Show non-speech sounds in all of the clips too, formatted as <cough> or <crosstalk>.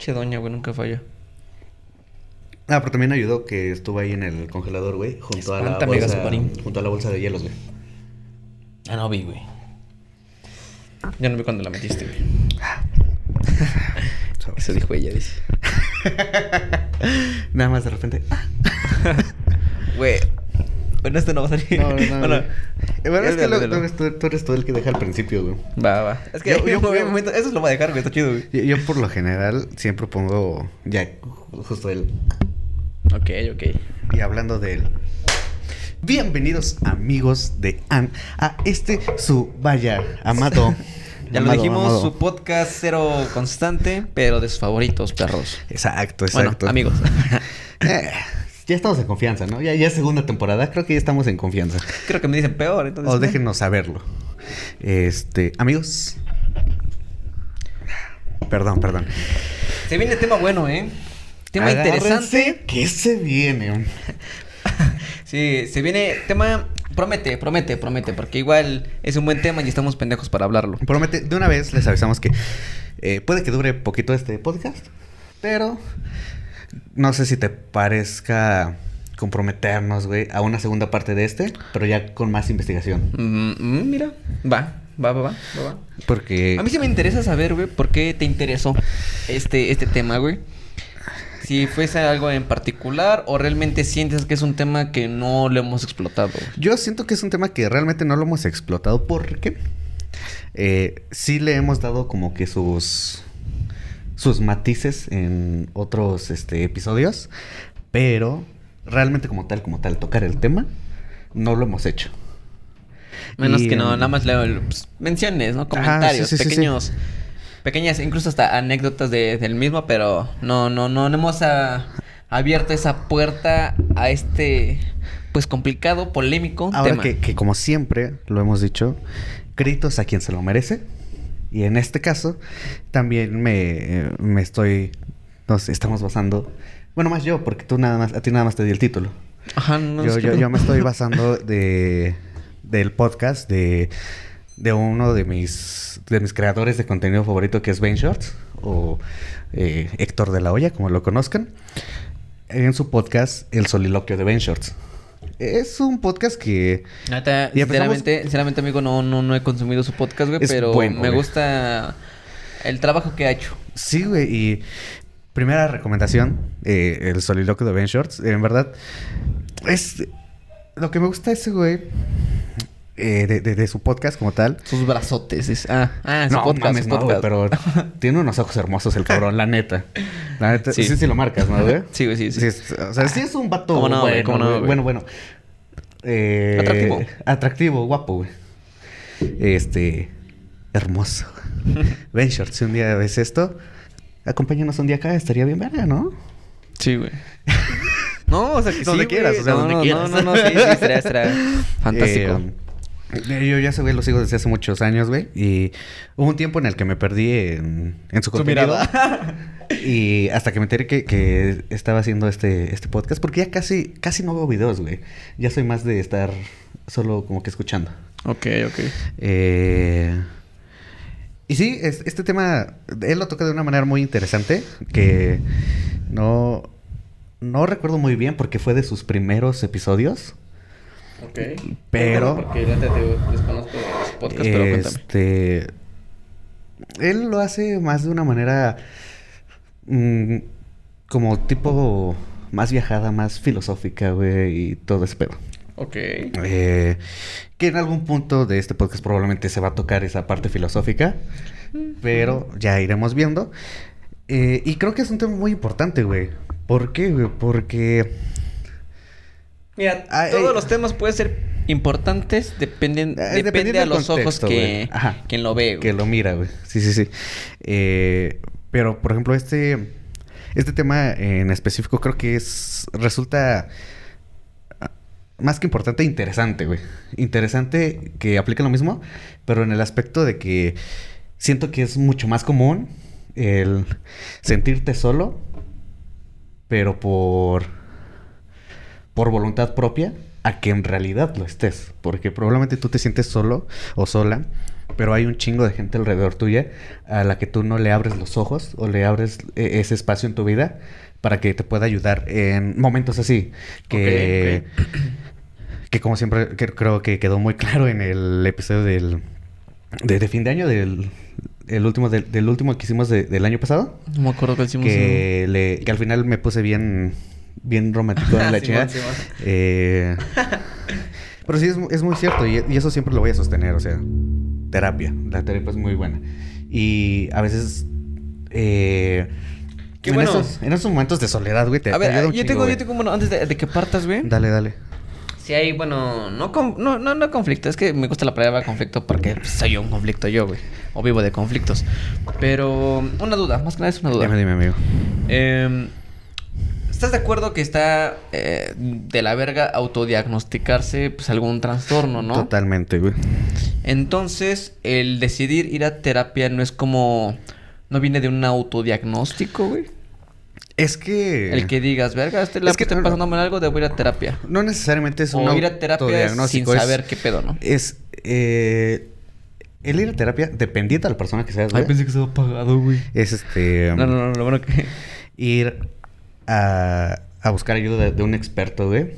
Che doña, güey, nunca falla. Ah, pero también ayudó que estuvo ahí en el congelador, güey, junto a la Espántame, bolsa, Gasparín. junto a la bolsa de hielos, güey. Ah, no vi, güey. Ya no vi cuando la metiste, güey. <laughs> Eso dijo ella, dice. <laughs> Nada más de repente. ah. <laughs> Güey. Bueno, este no va a salir. No, no, no. Bueno, Eh, bueno, es que lo- tú, eres- tú- tú eres tú el que deja al principio, güey. Va, va. Es que Yo- yo, <laughs> yo- yo, momento, eso lo voy a dejar, güey. Está chido, güey. Yo, por lo general siempre pongo ya justo el... Ok, ok. Y hablando de él. Bienvenidos amigos de An a este su vaya amado. <laughs> Ya lo dijimos, amado. su podcast cero constante, pero de sus favoritos, perros. Exacto, Bueno, exacto. amigos. <laughs> Ya estamos en confianza, ¿no? Ya, ya es segunda temporada, creo que ya estamos en confianza. Creo que me dicen peor, entonces. O déjenos saberlo. Este, amigos. Perdón, perdón. Se viene tema bueno, ¿eh? Tema Agárrense, interesante. ¿Qué se viene? <laughs> Sí, se viene tema. Promete, promete, promete, porque igual es un buen tema y estamos pendejos para hablarlo. Promete, de una vez les avisamos que eh, puede que dure poquito este podcast, pero no sé si te parezca comprometernos, güey, a una segunda parte de este, pero ya con más investigación. Mm, mm, mira, va, va, va, va, va. Porque... A mí sí me interesa saber, güey, por qué te interesó este, este tema, güey. Si fuese algo en particular o realmente sientes que es un tema que no lo hemos explotado. Yo siento que es un tema que realmente no lo hemos explotado porque eh, sí le hemos dado como que sus sus matices en otros este, episodios, pero realmente como tal, como tal, tocar el tema, no lo hemos hecho. Menos Y, que no, em, nada más leo pues, menciones, ¿no? Comentarios, sí, sí, sí, pequeños. Pequeñas, incluso hasta anécdotas de- del mismo, pero no, no, no, no hemos ah, abierto esa puerta a este, pues complicado, polémico Ahora tema. que, que como siempre lo hemos dicho, créditos a quien se lo merece. Y en este caso, también me, eh, me estoy. Nos estamos basando. Bueno, más yo, porque tú nada más, a ti nada más te di el título. Ajá, no yo, sé yo, yo me estoy <laughs> basando de del podcast de, de uno de mis de mis creadores de contenido favorito que es Ben Shorts o eh, Héctor de la Hoya, como lo conozcan. En su podcast El soliloquio de Ben Shorts. Es un podcast que empezamos- sinceramente, sinceramente, amigo, no, no, no he consumido su podcast, güey, pero bueno, me güey. gusta el trabajo que ha hecho. Sí, güey, y primera recomendación, eh, el soliloquio de Ben Shorts, en verdad, es lo que me gusta de ese güey, eh, de, de- de su podcast como tal. Sus brazotes. es- ah, ah, su no, podcast, mames, su no, podcast. pero <laughs> tiene unos ojos hermosos el cabrón, la neta. La neta, sí, Sí. sí, lo marcas, ¿no, güey? Sí, güey, sí, sí. es- o sea, sí es un vato ¿Cómo no, bueno, ¿Cómo no, güey. bueno, bueno. Eh, Atractivo. Atractivo, guapo, güey. Este, hermoso. <laughs> Ben Shorts, si un día ves esto, acompáñanos un día acá, estaría bien verga, ¿no? Sí, güey. <laughs> No, o sea, que Donde sí, quieras, o sea, no, donde no, quieras. No, no, no, sí, sí, será, será fantástico. Eh, yo ya ese güey lo sigo desde hace muchos años, güey. Y hubo un tiempo en el que me perdí en, en su Su contenido. <laughs> y hasta que me enteré que, que estaba haciendo este, este podcast. Porque ya casi, casi no veo videos, güey. Ya soy más de estar solo como que escuchando. ok, ok. Eh, y sí, es- este tema, él lo toca de una manera muy interesante, que no, no recuerdo muy bien porque fue de sus primeros episodios. Ok. Pero- Porque te desconozco los podcasts, pero cuéntame. Este, él lo hace más de una manera mm, como tipo más viajada, más filosófica, güey, y todo ese pedo. Ok. Eh, que en algún punto de este podcast probablemente se va a tocar esa parte filosófica, pero ya iremos viendo. Eh, y creo que es un tema muy importante, güey. ¿Por qué, güey? Porque... Mira, Ah, todos eh, los temas pueden ser importantes, dependen, Eh, depende dependiendo a los ojos que. Ajá. quien lo ve, güey. Que lo mira, güey. Sí, sí, sí. Eh, pero, por ejemplo, este... Este tema en específico creo que es... Resulta... ah, Más que importante, interesante, güey. Interesante que aplique lo mismo, pero en el aspecto de que siento que es mucho más común el sentirte solo, pero por por voluntad propia, a que en realidad lo estés, porque probablemente tú te sientes solo o sola, pero hay un chingo de gente alrededor tuya a la que tú no le abres los ojos o le abres eh, ese espacio en tu vida para que te pueda ayudar en momentos así. Que, que como siempre que- creo que quedó muy claro en el episodio del de, de fin de año del el último del, del último que hicimos de- del año pasado No me acuerdo que hicimos. que le que al final me puse bien bien romántico en la <laughs> chingada. Eh, <laughs> pero sí es, es muy cierto y, y eso siempre lo voy a sostener o sea terapia la terapia es muy buena y a veces eh, Qué en, bueno. esos, en esos momentos de soledad güey te, A ver, yo chingo, tengo, güey. yo tengo, bueno, antes de, de que partas, güey. dale dale Si hay, bueno, no, no, no, no conflicto. Es que me gusta la palabra conflicto porque pues, soy un conflicto yo, güey. O vivo de conflictos. Pero una duda, más que nada es una duda. dime dime amigo Em, ¿Estás de acuerdo que está eh, de la verga autodiagnosticarse pues algún trastorno, no? totalmente güey Entonces, el decidir ir a terapia no es como... ¿No viene de un autodiagnóstico, güey? es que El que digas, verga, este la Es que estoy no- pasando mal algo, debo ir a terapia. no necesariamente es un O ir a terapia sin es- saber qué pedo, ¿no? es eh, el ir a terapia dependiendo de la persona que seas güey, que estaba pagado, güey. es este No, no, no, lo bueno que... ir a, a buscar ayuda de, de un experto, güey.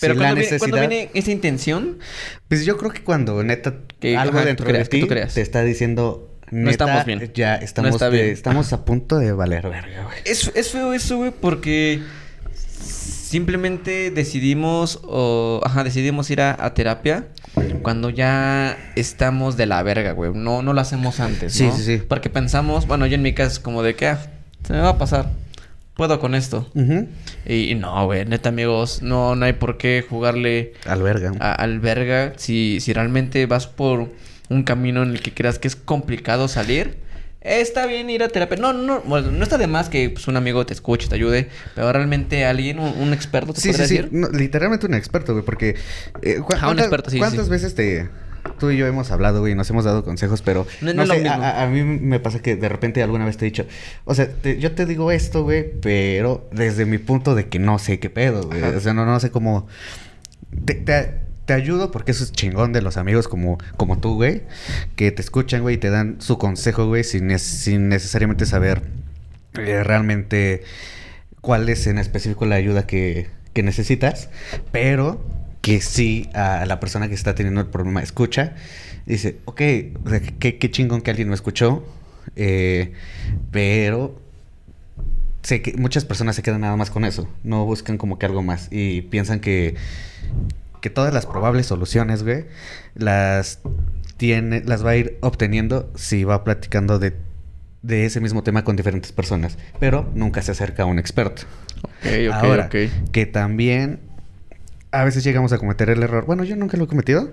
Pero Si cuando, viene, cuando necesidad- viene esa intención, Pues yo creo que cuando neta Que, algo ajá, dentro creas, de ti te está diciendo No neta, estamos bien. ya No estamos está de- bien. estamos a punto de valer verga, güey. Es, es feo eso, güey, porque simplemente decidimos, o, ajá, decidimos ir a, a terapia cuando ya estamos de la verga, güey. No, no lo hacemos antes, Sí, ¿no? sí, sí. Porque pensamos, bueno, yo en mi caso es como de que, ah, se me va a pasar. Puedo con esto. Y, y no, güey, neta, amigos, no, no hay por qué jugarle Al verga. a- al verga si, si realmente vas por un camino en el que creas que es complicado salir. Está bien ir a terapia. No, no, bueno, no está de más que pues, un amigo te escuche, te ayude, pero realmente alguien, un, un experto, te Sí, sí, podría sí. decir. No, literalmente un experto, güey, porque... eh, ¿cu- Ajá, un cuántas- experto, sí, ¿Cuántas sí. veces te... Tú y yo hemos hablado, güey, nos hemos dado consejos, pero... No- No, no sé, a, mí me pasa que de repente alguna vez te he dicho... O sea, te- yo te digo esto, güey, pero desde mi punto de que no sé qué pedo, güey. O sea, no, no sé cómo... Te, te- te ayudo porque eso es chingón de los amigos como, como tú, güey. Que te escuchan, güey, y te dan su consejo, güey, sin, sin necesariamente saber eh, realmente cuál es en específico la ayuda que, que necesitas, pero que sí a la persona que está teniendo el problema escucha, dice, ok, qué, qué chingón que alguien me escuchó, eh, pero sé que muchas personas se quedan nada más con eso, no buscan como que algo más y piensan que, que todas las probables soluciones, güey, las tiene, las va a ir obteniendo si va platicando de, de ese mismo tema con diferentes personas, pero nunca se acerca a un experto. Ok, ok, Ahora, ok. que también a veces llegamos a cometer el error. Bueno, yo nunca lo he cometido.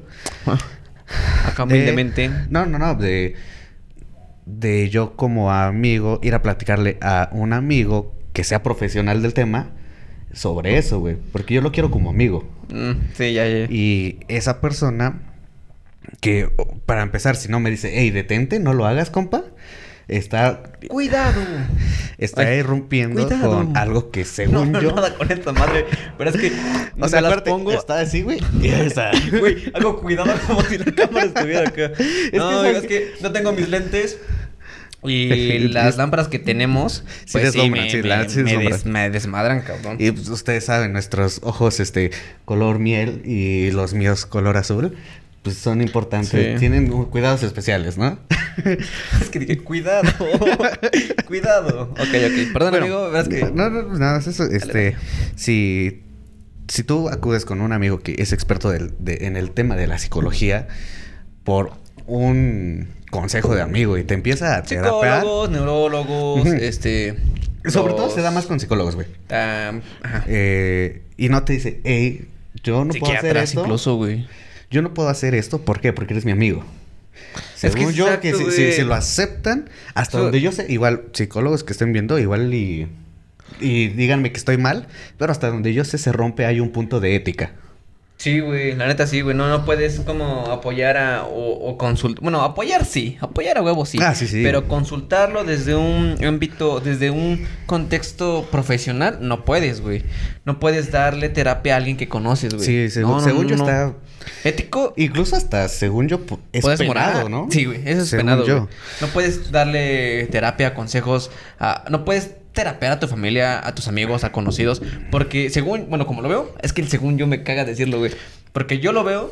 Acá de- humildemente. no, no, no. De, de yo como amigo ir a platicarle a un amigo que sea profesional del tema sobre eso, güey. Porque yo lo quiero como amigo. Mm, sí, ya, ya. Y esa persona que, para empezar, si no me dice, hey, detente, no lo hagas, compa, está, Cuidado. está Ay, irrumpiendo cuidado. con algo que No, según no, yo... nada con esta madre. Pero es que. O sea, las pongo. está así, güey. <laughs> Güey, hago cuidado <laughs> como si la cámara estuviera acá. no, ¿sabes es que no tengo mis lentes. Y <laughs> las lámparas que tenemos, Sí pues sí, me, sí, me- la- sí me des- me desmadran, cabrón. Y pues, ustedes saben, nuestros ojos, este, color miel y los míos color azul, pues son importantes. Sí. Tienen cuidados especiales, ¿no? <laughs> Es que dije, cuidado, <laughs> cuidado. Ok, ok. Perdón, Bueno, amigo, que... No, no, nada, es eso. Este, si, si tú acudes con un amigo que es experto del- de- en el tema de la psicología por un consejo de amigo y te empieza a terapear... Psicólogos, neurólogos, este... Sobre todo se da más con psicólogos, güey. ajá. Eh, y no te dice, hey, yo no puedo hacer esto. incluso, güey. Yo no puedo hacer esto, ¿por qué? Porque eres mi amigo. Es que Según yo, exacto, que si, si- si lo aceptan, hasta donde yo sé, igual psicólogos que estén viendo, igual y, y díganme que estoy mal, pero hasta donde yo sé se rompe, hay un punto de ética. Sí, güey, la neta sí, güey. No, no puedes como apoyar a, o, o consultar. Bueno, apoyar sí, apoyar a huevo sí. Ah, sí, sí. Pero consultarlo desde un ámbito, desde un contexto profesional, no puedes, güey. No puedes darle terapia a alguien que conoces, güey. Sí, según, No, no, según no, yo está... Ético. Incluso hasta, según yo, es puedes penado, morar. ¿no? Sí, güey, eso es Según penado, yo. güey. No puedes darle terapia, consejos, a- no puedes terapear a tu familia, a tus amigos, a conocidos, porque según, bueno, como lo veo, es que el según yo me caga decirlo, güey, porque yo lo veo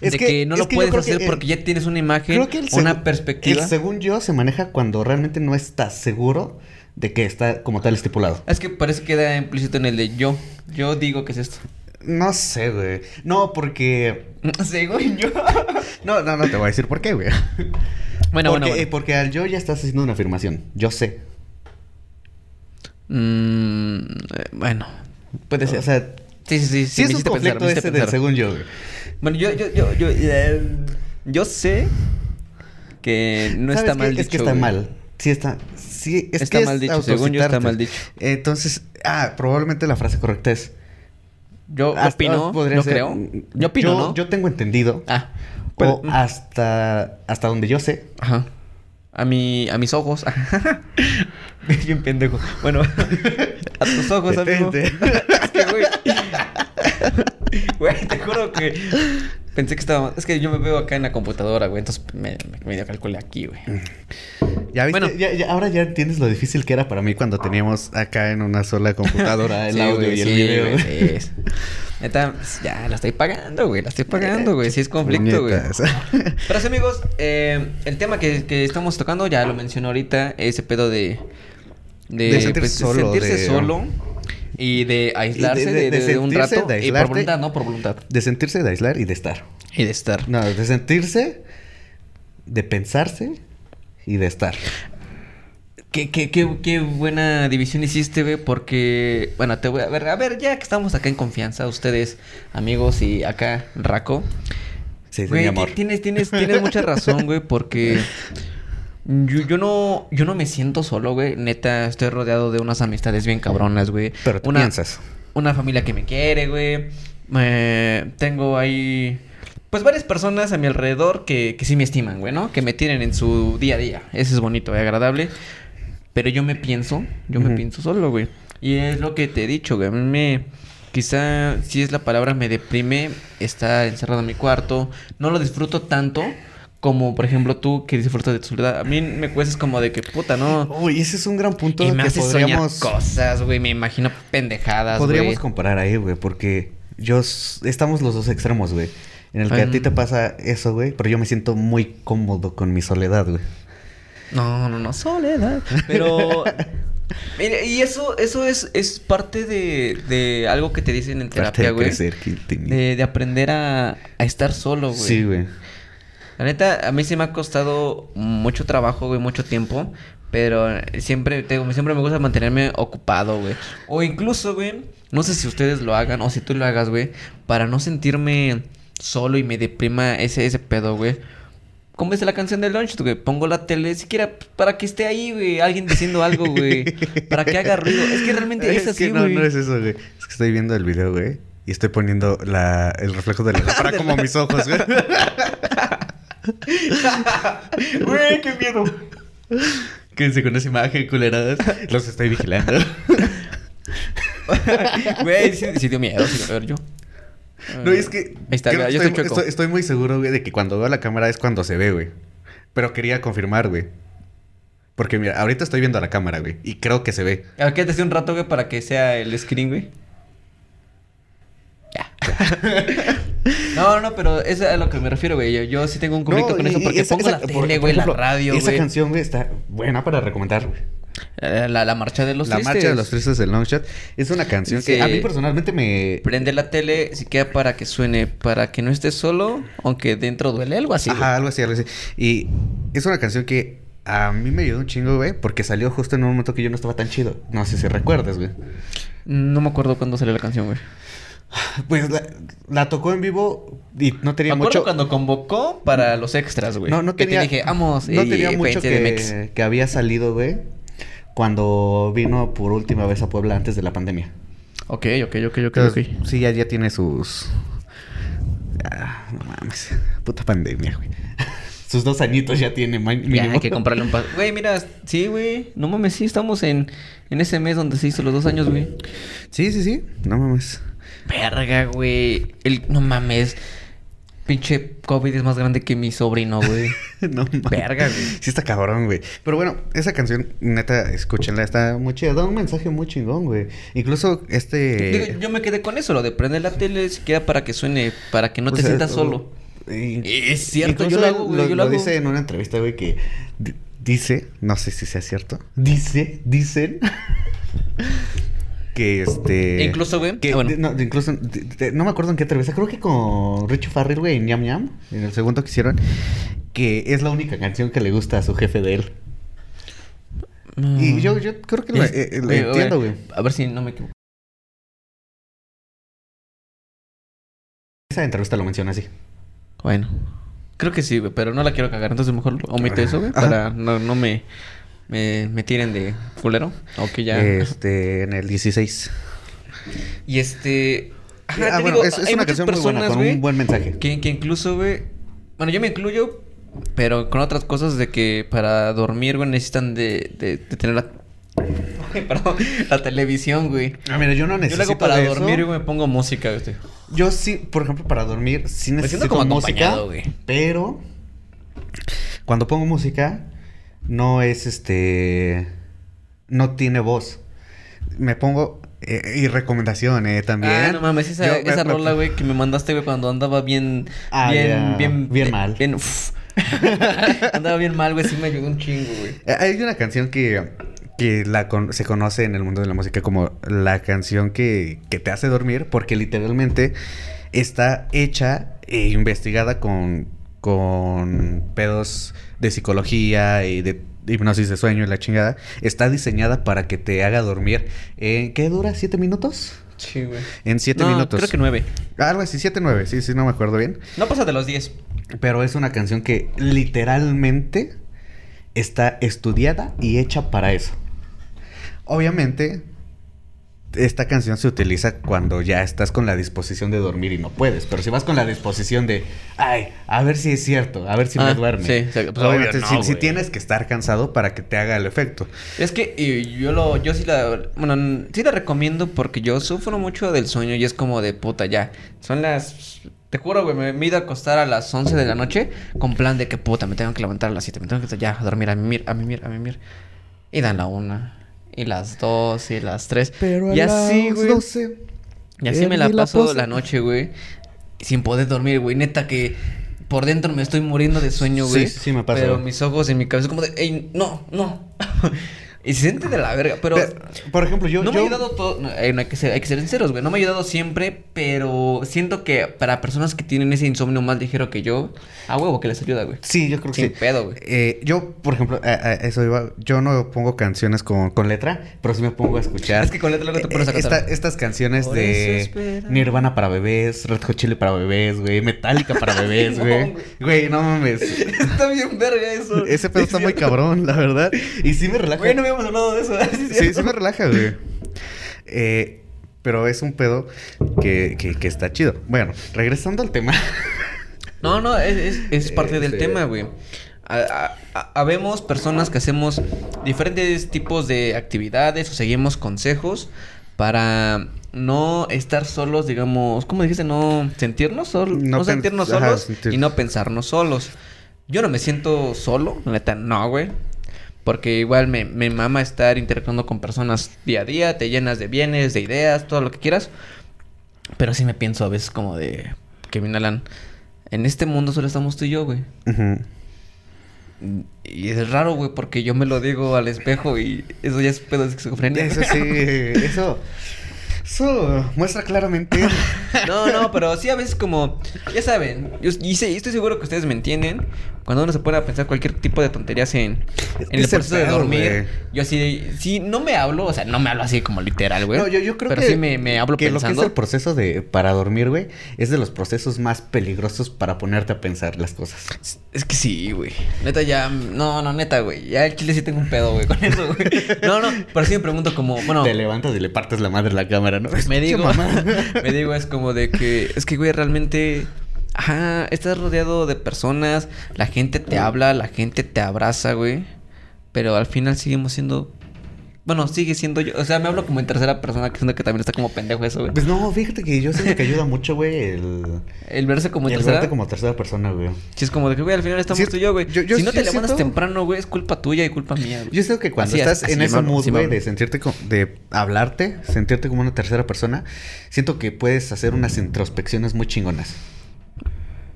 Es de que- que, no lo puedes que, hacer eh, porque ya tienes una imagen, Creo que el una perspectiva. El según yo se maneja cuando realmente no estás seguro de que está como tal estipulado. Es que parece que queda implícito en el de yo. Yo digo que es esto. No sé, güey. No, porque... <laughs> Según yo. No, no, no te voy a decir por qué, güey. bueno, porque, bueno, eh, porque al yo ya estás haciendo una afirmación. Yo sé. Mm, bueno, puede ser. O sea, sí, sí, sí. sí, es un conflicto pensar, ese del según yo. Bueno, yo, yo, yo, yo, eh, yo sé que no ¿Sabes está qué? mal dicho. Es que está güey. mal. Sí está... Sí, es Está que mal es dicho, según yo está mal dicho. Entonces, ah, probablemente la frase correcta es... Yo hasta- opino, no ser- creo. Yo opino, yo, ¿no? Yo tengo entendido. Ah, o pues, hasta, hasta donde yo sé. ajá. A mi, a mis ojos. <laughs> Bien pendejo. Bueno, a tus ojos, amigo. <laughs> Es que, güey. Güey, te juro que pensé que estaba. Es que yo me veo acá en la computadora, güey. Entonces me, me, medio calculé aquí, güey. ¿Ya viste? Bueno. Ya- ya- ahora ya entiendes lo difícil que era para mí cuando teníamos acá en una sola computadora <laughs> el Sí, audio güey, y el sí, video. güey, sí, Neta, ya la estoy pagando, güey. La estoy pagando, güey. Sí es conflicto, güey. <laughs> Pero sí, amigos, eh, el tema que, que estamos tocando, ya lo mencionó ahorita, ese pedo de... De, De sentirse pues, solo, sentirse de- solo y de aislarse de- de, de- un rato. de y por voluntad, ¿no? Por voluntad. De sentirse, de aislar y de estar. Y de estar. No, de sentirse, de pensarse y de estar. Qué, qué, qué, qué buena división hiciste, güey, porque... Bueno, te voy a ver, a ver, ya que estamos acá en confianza, ustedes, amigos y acá, Raco. Sí, sí, Güey, mi amor. ti- tienes, tienes, tienes mucha razón, güey, porque yo, yo no, yo no me siento solo, güey. Neta, estoy rodeado de unas amistades bien cabronas, güey. Pero tú una, piensas. Una familia que me quiere, güey. Eh, tengo ahí, pues varias personas a mi alrededor que, que sí me estiman, güey, ¿no? Que me tienen en su día a día. Eso es bonito y agradable. Pero yo me pienso, yo me pienso solo, güey. Y es lo que te he dicho, güey. A mí me... Quizá, si es la palabra, me deprime estar encerrado en mi cuarto. No lo disfruto tanto como, por ejemplo, tú que disfrutas de tu soledad. A mí me cuesta es como de que, puta, no... Uy, ese es un gran punto Y me que hace podríamos, soñar cosas, güey. Me imagino pendejadas, podríamos güey. comparar ahí, güey, porque yo estamos los dos extremos, güey. En el que a ti te pasa eso, güey, pero yo me siento muy cómodo con mi soledad, güey. No, no, no, soledad. Pero. <laughs> Mire, y eso, eso es, es parte de, de algo que te dicen en terapia, de güey. De, de aprender a, a estar solo, güey. Sí, güey. La neta, a mí sí me ha costado mucho trabajo, güey, mucho tiempo. Pero siempre, te digo, siempre me gusta mantenerme ocupado, güey. O incluso, güey, no sé si ustedes lo hagan o si tú lo hagas, güey, para no sentirme solo y me deprima ese, ese pedo, güey. ¿Cómo es la canción de Lunch, güey? Pongo la tele siquiera para que esté ahí, güey, alguien diciendo algo, güey. <laughs> para que haga ruido. Es que realmente es, así, que no, güey. no es eso, güey. Es que estoy viendo el video, güey. Y estoy poniendo la, el reflejo de la <laughs> lámpara como mis ojos, güey. <laughs> Güey, qué miedo. Quédense con esa imagen, culeradas. Los estoy vigilando. Güey, sí, sí dio miedo, sí, a ver yo. No, es que. Ahí está, creo mira, que yo estoy, estoy chueco. estoy- estoy muy seguro, güey, de que cuando veo la cámara es cuando se ve, güey. Pero quería confirmar, güey. Porque mira, ahorita estoy viendo a la cámara, güey. Y creo que se ve. A ver, quédate un rato, güey, para que sea el screen, güey. Ya. <laughs> no, no, pero eso es a lo que me refiero, güey. Yo, yo sí tengo un conflicto No, con y- eso porque esa- pongo esa- la tele, por güey, la ejemplo, radio, Esa güey. canción, güey, está buena para recomendar, güey. La, la, la marcha de los La tristes. marcha de los tristes del Longshot es una canción que a mí personalmente me. Prende la tele siquiera para que suene, para que no estés solo, aunque dentro duele algo así. güey. Ajá, algo así, algo así. Y es una canción que a mí me ayudó un chingo, güey, porque salió justo en un momento que yo no estaba tan chido. No sé si recuerdas, güey. No me acuerdo cuándo salió la canción, güey. Pues la, la tocó en vivo y no Me tenía acuerdo mucho. cuando convocó para los extras, güey. No, no que tenía. te dije, vamos, No y- tenía mucho que, que había salido, güey, cuando vino por última vez a Puebla antes de la pandemia. Ok, ok, ok, ok, Entonces, ok. Sí, ya, ya tiene sus. Ah, no mames. Puta pandemia, güey. <laughs> Sus dos añitos ya tiene Ya, mínimo. hay que comprarle un paso. <laughs> Güey, mira, sí, güey. No mames, sí, estamos en, en ese mes donde se hizo los dos años, güey. Sí, sí, sí. No mames. Verga, güey. El, no mames. Pinche COVID es más grande que mi sobrino, güey. <laughs> no mames. Verga, güey. Sí está cabrón, güey. Pero bueno, esa canción, neta, escúchenla. Está muy chida. Da un mensaje muy chingón, güey. Incluso este... Digo, yo me quedé con eso, lo de prender la tele siquiera para que suene, para que no o te sea, sientas o- solo. y- Es cierto, incluso yo lo hago, güey, Lo, yo lo lo hago. dice en una entrevista, güey, que di- dice, no sé si sea cierto, dice, dicen que este... Incluso, güey, que- ah, bueno. no, incluso, de- de- no me acuerdo en qué entrevista, creo que con Richie Farrell, güey, en Yam Yam, en el segundo que hicieron, que es la única canción que le gusta a su jefe de él. Y yo, yo creo que lo, Es- eh, eh, güey, entiendo, güey. A ver si no me equivoco. Esa entrevista lo menciona así. Bueno, creo que sí, güey, pero no la quiero cagar. Entonces mejor omite eso, güey, para no, no me, me, me tiren de culero. O que ya. Este, en el 16. Y este. Ajá, ah, te bueno, digo, es, es hay una muchas canción muy buena, personas, con un buen mensaje. Que, que incluso, güey. Bueno, yo me incluyo, pero con otras cosas de que para dormir, güey, necesitan de, de, de tener la. <laughs> Perdón, la televisión, güey. Ah, mira, yo no Yo necesito lo hago para de eso. dormir, güey, me pongo música, güey. Yo sí, por ejemplo, para dormir sí Me necesito siento como música, acompañado, güey. pero cuando pongo música no es este no tiene voz. Me pongo eh, y recomendación eh, también. Ah, no mames, esa, Yo esa me- rola, güey, que me mandaste, güey, cuando andaba bien. Ah, bien, ya. bien, Bien mal. Bien, uf. <laughs> andaba bien mal, güey, sí me ayudó un chingo, güey. Eh, Hay una canción que, que la con- se conoce en el mundo de la música como la canción que, que te hace dormir porque literalmente está hecha e investigada con, con pedos de psicología y de hipnosis de sueño y la chingada. Está diseñada para que te haga dormir. ¿En qué dura? ¿Siete minutos? Sí, güey. En siete No, minutos. Creo que nueve. Algo así, siete, nueve. Sí, sí, no me acuerdo bien. No pasa de los diez. Pero es una canción que literalmente está estudiada y hecha para eso. Obviamente, esta canción se utiliza cuando ya estás con la disposición de dormir y no puedes. Pero si vas con la disposición de, ay, a ver si es cierto, a ver si Ah, me duerme. sí, pues, obvio no, güey. tienes que estar cansado para que te haga el efecto. Es que y yo lo, yo sí la, bueno, sí la recomiendo porque yo sufro mucho del sueño y es como de puta ya. Son las, te juro, güey, me, me a acostar a las 11 de la noche con plan de que puta, me tengo que levantar a las 7, me tengo que ya a dormir, a mimir, a mimir, a mimir. Y dan la una, y las dos, y las tres. y así, güey. Y así me la paso la noche, güey. Sin poder dormir, güey. Neta que por dentro me estoy muriendo de sueño, güey. sí, sí me pasa, Pero mis ojos en mi cabeza como de, ey, no, no. <laughs> y se siente de la verga, pero... Pero, por ejemplo, yo... no me ha ayudado todo... no, eh, no, hay, que ser, hay que ser sinceros, güey. No me ha ayudado siempre, pero siento que para personas que tienen ese insomnio más ligero que yo, a huevo que les ayuda, güey. Sí, yo creo que Sin sí. pedo, güey. Eh, yo, por ejemplo, a, a eso iba. Yo no pongo canciones con, con letra, pero sí me pongo a escuchar. Es que con letra luego te pones a eh, cantar. esta- estas canciones Por de. Nirvana para bebés, Red Hot Chili para bebés, güey, Metallica para <laughs> bebés, güey. güey. No mames. Está bien verga eso. Ese pedo está muy cabrón, la verdad. Y sí me relaja. Güey, no habíamos hablado de eso. Sí, sí me relaja, güey. Eh, pero es un pedo que, que, que está chido. Bueno, regresando al tema. <laughs> No, no, es, es, es parte del Este- tema, güey. Habemos personas que hacemos diferentes tipos de actividades o seguimos consejos para no estar solos, digamos, ¿cómo dijiste? No sentirnos solos, No sentirnos ajá, solos sentir- y no pensarnos solos. Yo no me siento solo, neta, no, güey. Porque igual me, me mama estar interactuando con personas día a día, te llenas de bienes, de ideas, todo lo que quieras. Pero sí me pienso a veces como de, Kevin Alan, en este mundo solo estamos tú y yo, güey. Y es raro, güey, porque yo me lo digo al espejo y eso ya es pedo de esquizofrenia. Eso sí, eso. Eso muestra claramente. <laughs> No, no, pero sí a veces como, ya saben, yo y sí, estoy seguro que ustedes me entienden. Cuando uno se pone a pensar cualquier tipo de tonterías en, en el Es proceso de dormir, yo así, sí, no me hablo, o sea, no me hablo así como literal, güey. No, yo, yo creo pero que. sí me, me hablo que pensando. lo que es el proceso de para dormir, güey, es de los procesos más peligrosos para ponerte a pensar las cosas. Es que sí, güey. Neta ya, no, no, neta, güey. Ya el chile sí tengo un pedo, güey, con eso, güey. No, no, pero sí me pregunto como, bueno, Te levantas y le partes la madre a la cámara, ¿no? me <laughs> digo, <laughs> me digo, es como de que, es que, güey, realmente Ajá, estás rodeado de personas, la gente te habla, la gente te abraza, güey. Pero al final seguimos siendo bueno, sigue siendo yo. O sea, me hablo como en tercera persona, que siento que también está como pendejo eso, güey. Pues no, fíjate que yo siento que ayuda mucho, güey, el... El verse como el tercera. verte como tercera persona, güey. Si es como de que, güey, al final estamos Sí, tú y yo, güey. yo- yo- si no te levantas siento- temprano, güey, es culpa tuya y culpa mía, güey. Yo siento que cuando Así estás así en ese mood, güey, de sentirte, co- de hablarte, sentirte como una tercera persona, siento que puedes hacer unas introspecciones muy chingonas.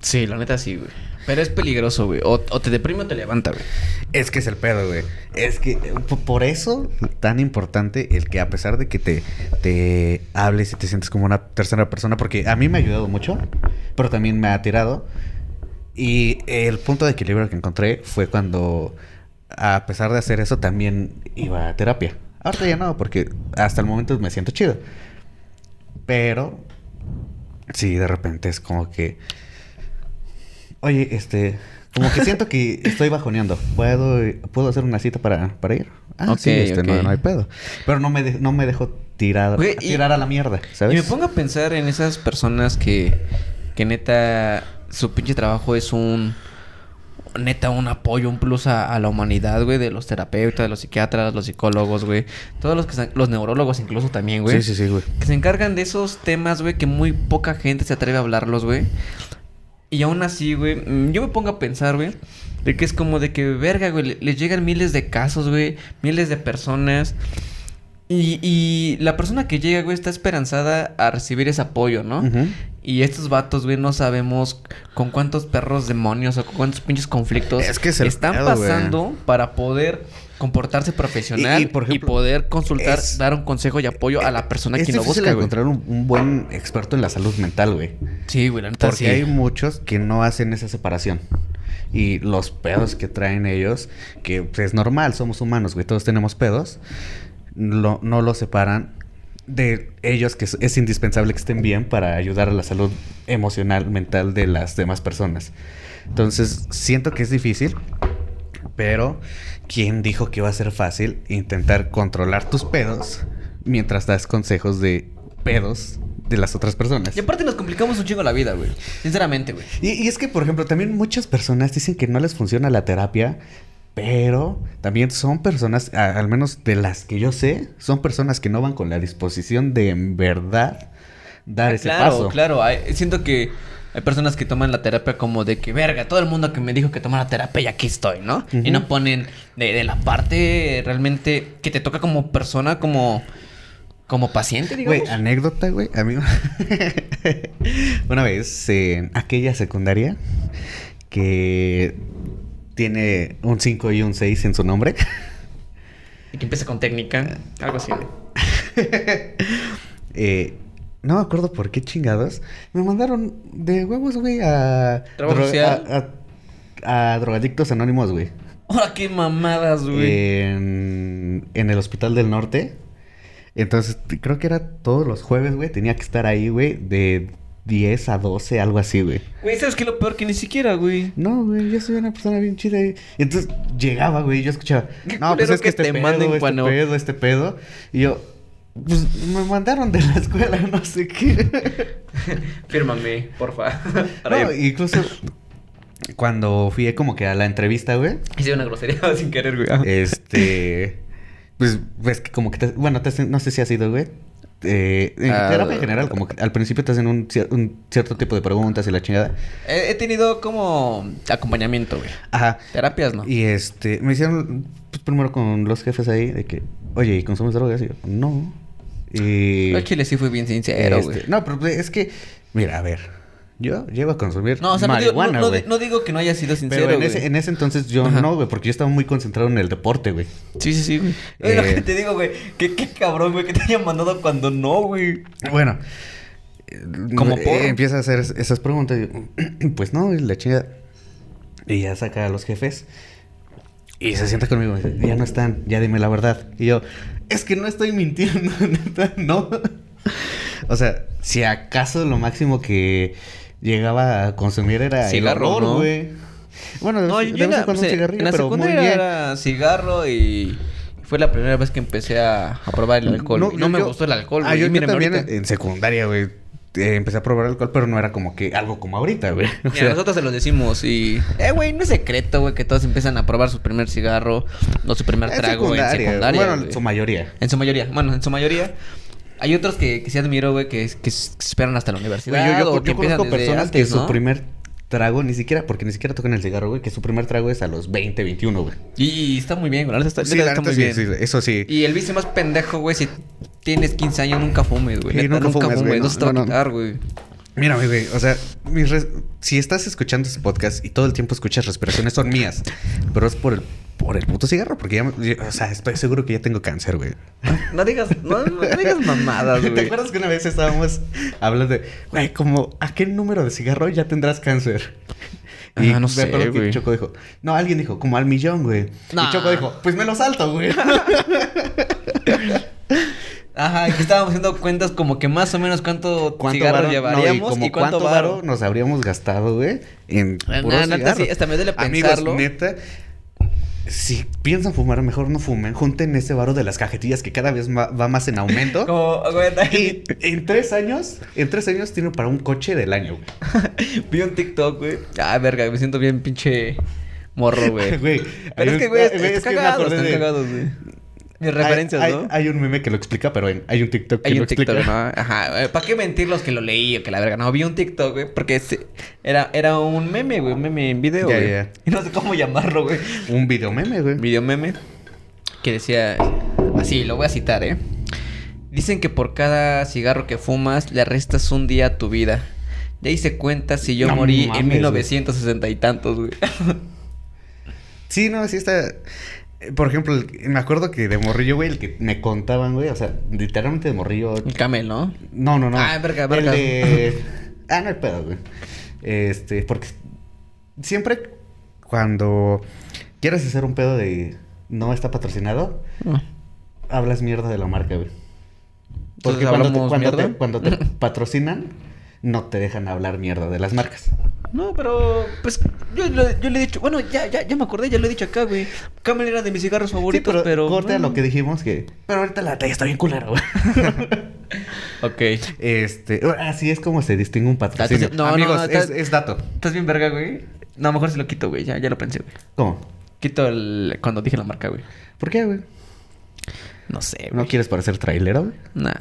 Sí, la neta sí, güey. Pero es peligroso, güey. O, o te deprime o te levanta, güey. Es que es el pedo, güey. Es que por eso tan importante el que a pesar de que te, te hables y te sientes como una tercera persona, porque a mí me ha ayudado mucho, pero también me ha tirado. Y el punto de equilibrio que encontré fue cuando, a pesar de hacer eso, también iba a terapia. Ahorita ya no, porque hasta el momento me siento chido. Pero, sí, de repente es como que... Oye, este... Como que siento que estoy bajoneando. ¿Puedo, ¿puedo hacer una cita para, para ir? Ah, Ok, sí, este, no, no hay pedo. Pero no me, de- no me dejo tirar, Güey, y- tirar a la mierda, ¿sabes? Y me pongo a pensar en esas personas que, que neta, su pinche trabajo es un, neta, un apoyo, un plus a, a la humanidad, güey, de los terapeutas, de los psiquiatras, los psicólogos, güey. Todos los que están, los neurólogos incluso también, güey. Sí, sí, sí, güey. Que se encargan de esos temas, güey, que muy poca gente se atreve a hablarlos, güey. Y aún así, güey, mm, yo me pongo a pensar, güey, de que es como de que, verga, güey, le- les llegan miles de casos, güey, miles de personas. Y, y la persona que llega, güey, está esperanzada a recibir ese apoyo, ¿no? Y estos vatos, güey, no sabemos con cuántos perros demonios o con cuántos pinches conflictos Es que es el están pedo, güey. pasando para poder comportarse profesional Y- y, y, por ejemplo, poder consultar, es- dar un consejo y apoyo a la persona es que lo busca, encontrar un, un buen experto en la salud mental, güey. Sí, güey, la neta Porque sí. hay muchos que no hacen esa separación. Y los pedos que traen ellos, que pues, es normal, somos humanos, güey, todos tenemos pedos, lo- no lo separan de ellos, que es, es indispensable que estén bien para ayudar a la salud emocional, mental de las demás personas. Entonces, siento que es difícil, pero ¿quién dijo que iba a ser fácil intentar controlar tus pedos mientras das consejos de pedos de las otras personas? Y aparte nos complicamos un chingo la vida, güey. Sinceramente, güey. Y, y es que, por ejemplo, también muchas personas dicen que no les funciona la terapia, pero también son personas, a- al menos de las que yo sé, son personas que no van con la disposición de en verdad dar ese Ah, claro, paso. claro. hay- siento que hay personas que toman la terapia como de que, verga, todo el mundo que me dijo que tomara terapia y aquí estoy, ¿no? Y no ponen de, de la parte realmente que te toca como persona, como, como paciente, digamos. Güey, anécdota, güey. A mí <laughs> una vez en aquella secundaria que tiene un 5 y un 6 en su nombre. Y que empieza con técnica, algo así, güey. <laughs> Eh, no me acuerdo por qué chingados. Me mandaron de huevos, güey, a, ¿Trabajo social? a, a- a drogadictos anónimos, güey. <laughs> Ahora qué mamadas, güey. En, en el Hospital del Norte. Entonces, creo que era todos los jueves, güey. Tenía que estar ahí, güey, de 10 a 12, algo así, güey. Güey, ¿sabes qué lo peor? Que ni siquiera, güey. No, güey, yo soy una persona bien chida. Y entonces llegaba, güey, yo escuchaba, no, pues es que, que este te pedo, manden este cuando- pedo, este pedo. Y yo, pues me mandaron de la escuela, no sé qué. <laughs> Fírmame, porfa. <laughs> no, incluso cuando fui como que a la entrevista, güey, Hice una grosería <laughs> sin querer, güey. este, pues ves que como que, te- bueno, te hacen- no sé si ha sido, güey. Eh, en Ah, terapia en general, como que al principio te hacen un, cier- un cierto tipo de preguntas y la chingada. He, he tenido como acompañamiento, güey. Ajá. Terapias, ¿no? Y este, me hicieron pues, primero con los jefes ahí de que, oye, ¿y consumes drogas? Y yo, no. Y. El chile sí fue bien sincero, este, no, pero es que, mira, a ver, yo llego a consumir No, o sea, no digo, no, marihuana, no güey. di- no digo que no haya sido sincero, pero en ese, en ese entonces yo Ajá. no, güey, porque yo estaba muy concentrado en el deporte, güey. Sí, sí, sí, güey. Es lo Eh. que te digo, güey. Qué, qué cabrón, güey, que te hayan mandado cuando no, güey. Bueno, Como eh, empieza a hacer es- esas preguntas. y <clears throat> pues no, la chingada. Y ya saca a los jefes. Y se sienta conmigo. y dice, ya no están, ya dime la verdad. Y yo, es que no estoy mintiendo, <laughs> neta, no. o sea, si acaso lo máximo que llegaba a consumir era Cigarro, güey. Bueno, No, de yo vez en en la, cuando pues, un cigarrillo, en la pero muy secundaria bien. era cigarro y fue la primera vez que empecé a, a probar el alcohol. No, no, me yo- gustó el alcohol, Ah, güey. yo, Y yo también ahorita. en secundaria, güey. Eh, empecé a probar alcohol, pero no era como que algo como ahorita, güey. <laughs> O sea, nosotros se lo decimos y... Eh, güey, no es secreto, güey, que todos empiezan a probar su primer cigarro o su primer en trago en secundaria, Bueno, en su mayoría. En su mayoría, bueno, en su mayoría. Hay otros que, que sí admiro, güey, que, esperan hasta la universidad. Güey, yo, yo- o yo que conozco desde personas que antes, su primer trago, ni siquiera, porque ni siquiera tocan el cigarro, güey, que su primer trago es a los 20, 21, güey. Y, está muy bien, güey. Está, Sí, está muy sí, bien. sí, eso sí. Y el vicio más pendejo, güey, si tienes 15 años, nunca fumes, güey. Neta, nunca nunca, fumes, güey, no, no, se te va no, a no. quitar, güey. Mira, güey, güey, o sea, si estás escuchando este podcast y todo el tiempo escuchas respiraciones son mías, pero es por el por el puto cigarro, porque ya, me- o sea, estoy seguro que ya tengo cáncer, güey. No digas, no, no digas mamadas, <laughs> ¿Te güey. acuerdas que una vez estábamos hablando de, güey, como, ¿a qué número de cigarro ya tendrás cáncer? Ah, no me sé, acuerdo que güey. Choco dijo, no, alguien dijo, como al millón, güey. Nah. Y Choco dijo, pues me lo salto, güey. <laughs> Ajá, que estábamos haciendo cuentas como que más o menos cuánto, ¿Cuánto cigarros varo- no, llevaríamos como y cuánto, cuánto varo. nos habríamos gastado, güey, en Ah, puros cigarros. sí, hasta me duele Amigos, neta, si piensan fumar, mejor no fumen. Junten ese varo de las cajetillas que cada vez va más en aumento. <laughs> Como, Y en tres años, en tres años tienen para un coche del año, güey. <laughs> vi un TikTok, güey. Ah, verga, me siento bien pinche morro, güey. <laughs> Pero es que, güey, está, es está que me cagado, acordé están de- cagados, güey. Mis referencias, hay, ¿no? Hay, hay un meme que lo explica, pero hay un TikTok que Hay lo un TikTok, explica. ¿no? Ajá. ¿Para qué mentir los que lo leí o que la verga? No, vi un TikTok, güey. Porque se- era, era un meme, güey. Un meme en video, Ya, güey. ya. <laughs> Y no sé cómo llamarlo, güey. Un video meme, güey. Video meme. Que decía... Así, lo voy a citar, ¿eh? Dicen que por cada cigarro que fumas le restas un día a tu vida. Ya hice cuenta si yo No morí mames, en güey. 1960 y tantos, güey. <laughs> Sí, no, sí está. Eh, Por ejemplo, el- me acuerdo que de morrillo, güey, el que me contaban, güey, o sea, literalmente de morrillo. El camel, ¿no? No, no, no. Ah, verga, verga. El de... <laughs> Ah, no hay pedo, güey. Este, porque siempre cuando quieres hacer un pedo de no está patrocinado, hablas mierda de la marca, güey. Porque Entonces, cuando te, ¿hablamos cuando, te, mierda? cuando te <laughs> patrocinan, no te dejan hablar mierda de las marcas. No, pero pues yo, le he dicho, bueno, ya, ya, ya me acordé, ya lo he dicho acá, güey. Camel era de mis cigarros favoritos, sí, pero. corte a bueno. lo que dijimos que... Pero ahorita la talla está bien culera, güey. <laughs> Ok. Este, así es como se distingue un patrocinio. No, Amigos, no, es, dato. ¿Estás bien verga, güey? No, a lo mejor se lo quito, güey. Ya, ya lo pensé, güey. ¿Cómo? Quito el... Cuando dije la marca, güey. ¿Por qué, güey? No sé, güey. ¿No quieres parecer trailero, güey? Nah.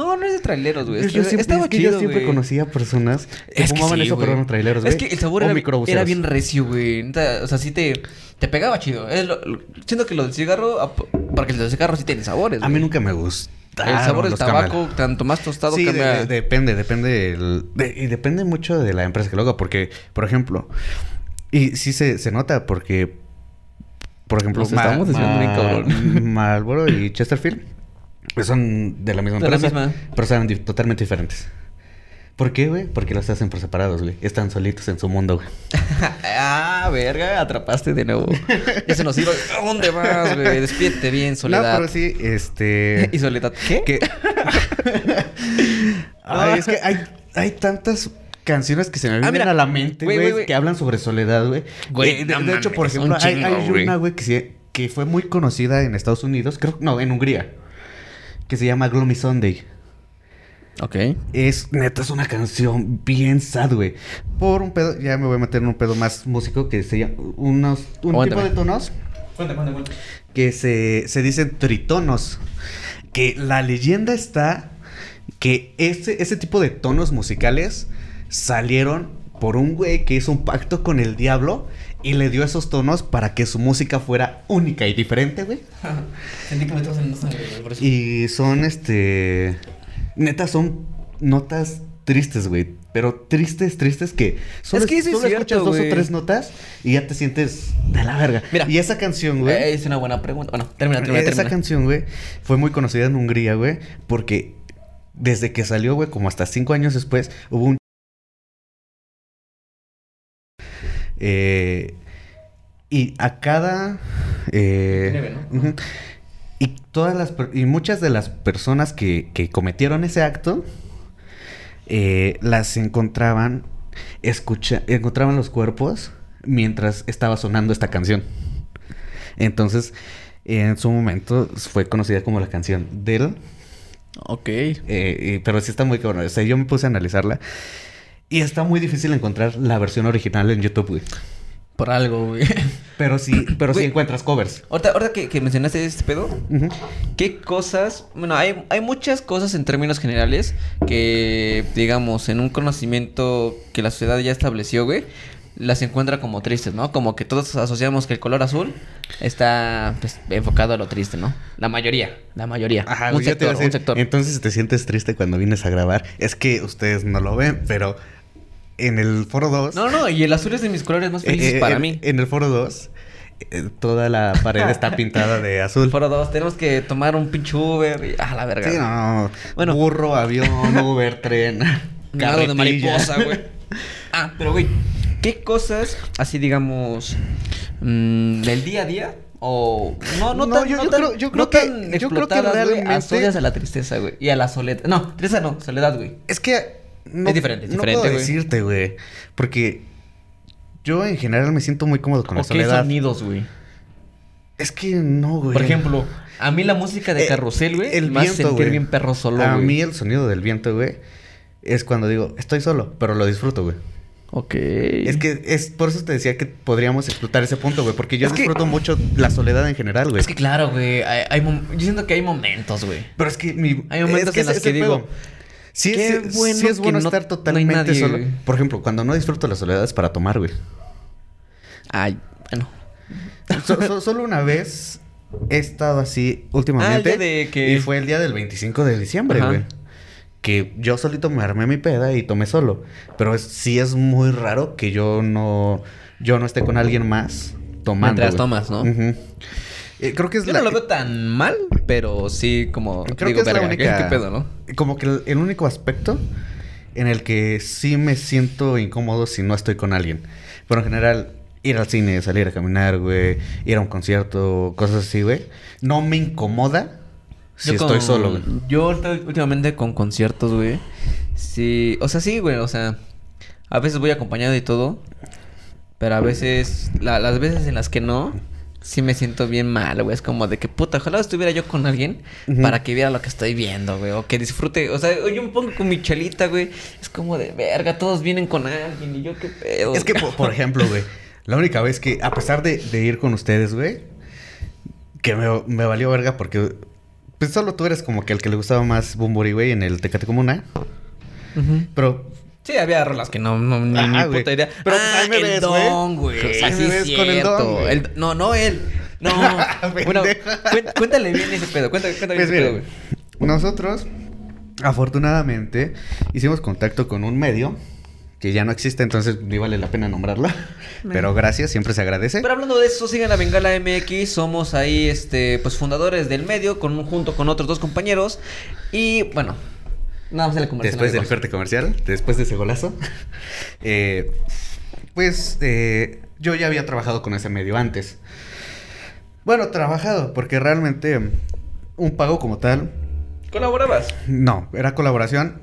No, no es de traileros, güey. Yo, siempre, Estaba es que chido, yo siempre güey. conocía personas que Es que fumaban sí, eso, pero güey. eran traileros, güey. Es que el sabor era, bien recio, güey. O sea, sí te, te pegaba chido. Es lo- siento que lo del cigarro, ap- porque el del cigarro sí tiene sabores. A mí nunca me gusta. El sabor del tabaco, tanto más tostado, Sí, cambia. de- depende, depende. el- de- y depende mucho de la empresa que lo haga. Porque, por ejemplo, y sí se, se nota porque, por ejemplo, Nos estamos bien, cabrón. <laughs> Marlboro y Chesterfield son de la misma De la misma. pero son di- totalmente diferentes. ¿Por qué, güey? Porque los hacen por separados, güey. Están solitos en su mundo, güey. <laughs> ah, verga, atrapaste de nuevo. Ya se nos iba. ¿A dónde vas, güey? Despídete bien, Soledad. No, pero sí, este... <laughs> ¿Y Soledad qué? <laughs> Ay, es que hay, hay tantas canciones que se me vienen Ah, mira. a la mente, Güey, que hablan sobre soledad, güey. Eh, de, no de hecho, por ejemplo, hay, una, güey, que, sí- que fue muy conocida en Estados Unidos, creo, no, en Hungría, que se llama Gloomy Sunday. Ok. Es, neta, es una canción bien sad, güey. Por un pedo, ya me voy a meter en un pedo más músico que se llama, unos, un tipo de tonos Cuenta, cuenta, cuenta. que se, se dicen tritonos. Que la leyenda está que ese, ese tipo de tonos musicales salieron por un güey que hizo un pacto con el diablo y le dio esos tonos para que su música fuera única y diferente, güey. <laughs> Sentí que me. Por eso. Y son, este... Neta, son notas tristes, güey. Pero tristes, tristes que... Solo, Es que solo cierto, escuchas dos o tres notas y ya te sientes de la verga. Mira. Y esa canción, güey... Eh, es una buena pregunta. Bueno, termina, termina, Esa termina. canción, güey, fue muy conocida en Hungría, güey, porque desde que salió, güey, como hasta cinco años después, hubo un... Eh, y a cada... eh, Nieve, ¿no? Y todas las... Y muchas de las personas que, que cometieron ese acto, eh, las encontraban... Escucha, encontraban los cuerpos mientras estaba sonando esta canción. Entonces, en su momento fue conocida como la canción del Ok. Eh, pero sí está muy cabrón. O sea, yo me puse a analizarla. Y está muy difícil encontrar la versión original en YouTube, güey. Por algo, güey. Pero sí, pero sí Güey. encuentras covers. ahorita, ahorita que, que mencionaste este pedo. ¿Qué cosas? Bueno, hay, hay muchas cosas en términos generales que, digamos, en un conocimiento que la sociedad ya estableció, güey, las encuentra como tristes, ¿no? Como que todos asociamos que el color azul está pues, enfocado a lo triste, ¿no? La mayoría, la mayoría. Ajá, un te sector, a decir, un sector. Entonces te sientes triste cuando vienes a grabar. Es que ustedes no lo ven, pero en el foro 2. No, no, y el azul es de mis colores más felices eh, eh, para en, mí. En el foro 2, eh, toda la pared está <laughs> pintada de azul. Foro 2, tenemos que tomar un pinche Uber y... Ah, la verga. Sí, no. Bueno. Burro, avión, <laughs> Uber, tren. Nado de mariposa, güey. <laughs> Ah, pero güey, ¿qué cosas así digamos mm, del día a día o no no No, tan yo- no yo tan, creo- yo no creo que- tan yo creo que realmente- asocias a la tristeza, güey, y a la soledad. No, tristeza no, soledad, güey. Es que. No, Es diferente, es no diferente, puedo güey. decirte, güey. Porque yo en general me siento muy cómodo con ¿O la qué soledad. sonidos, güey? Es que no, güey. Por ejemplo, a mí la música de Eh, carrusel, güey, el me hace viento, sentir güey. bien perro solo, A güey. mí el sonido del viento, güey, es cuando digo, estoy solo, pero lo disfruto, güey. Ok. Es que es por eso te decía que podríamos explotar ese punto, güey, porque yo Es que- disfruto mucho la soledad en general, güey. es que claro, güey, hay, hay mom- yo siento que hay momentos, güey. Pero es que mi, Hay momentos es que en los que digo, pedo. Sí, qué es, bueno sí es que bueno no- estar no totalmente nadie, solo. güey. Por ejemplo, cuando no disfruto la soledad es para tomar, güey. Ay, bueno. So- so- <laughs> solo una vez he estado así últimamente. Ah, de que- Y fue el día del 25 de diciembre, Ajá. güey. Que yo solito me armé mi peda y tomé solo. Pero es- sí es muy raro que yo no, yo no esté con alguien más tomando. Mientras güey. tomas, ¿no? Ujú. Eh, creo que es Yo la, no lo veo tan mal, pero sí como Creo digo, que es la verga, ¿qué- única- ¿qué, pedo, no? Como que el, el único aspecto en el que sí me siento incómodo si no estoy con alguien. Pero en general, ir al cine, salir a caminar, güey, ir a un concierto, cosas así, güey, no me incomoda si Yo estoy con- solo, güey. Yo últimamente con conciertos, güey. Sí, o sea, sí, güey, o sea, a veces voy acompañado y todo, pero a veces la- las veces en las que no sí me siento bien mal, güey, es como de que puta, ojalá estuviera yo con alguien para que viera lo que estoy viendo, güey, o que disfrute, o sea, yo me pongo con mi chelita, güey, es como de verga, todos vienen con alguien y yo qué pedo. Es que, por, por ejemplo, güey, la única vez que, a pesar de, de ir con ustedes, güey, que me, me valió verga porque, pues solo tú eres como que el que le gustaba más Bumburi, güey, en el Tecate Comuna. Pero Sí, había rolas que no, no ni, Ah, puta idea. Pero, pues, ahí me el ves, don, güey. Pues, Sí, ves es con el don. El- no, no él. No. <laughs> bueno, cuéntale bien ese pedo. Cuéntale, cuéntale Pues bien ese mira, pedo, güey. nosotros, afortunadamente, hicimos contacto con un medio que ya no existe, entonces ni vale la pena nombrarlo. <laughs> Pero gracias, siempre se agradece. Pero hablando de eso, sigan a Bengala MX. Somos ahí, este, pues fundadores del medio, con, junto con otros dos compañeros. Y bueno, nada más el comercial. Después del corte comercial, después de ese golazo, <laughs> eh, pues eh, yo ya había trabajado con ese medio antes. Bueno, trabajado, porque realmente un pago como tal, ¿Colaborabas? no, era colaboración.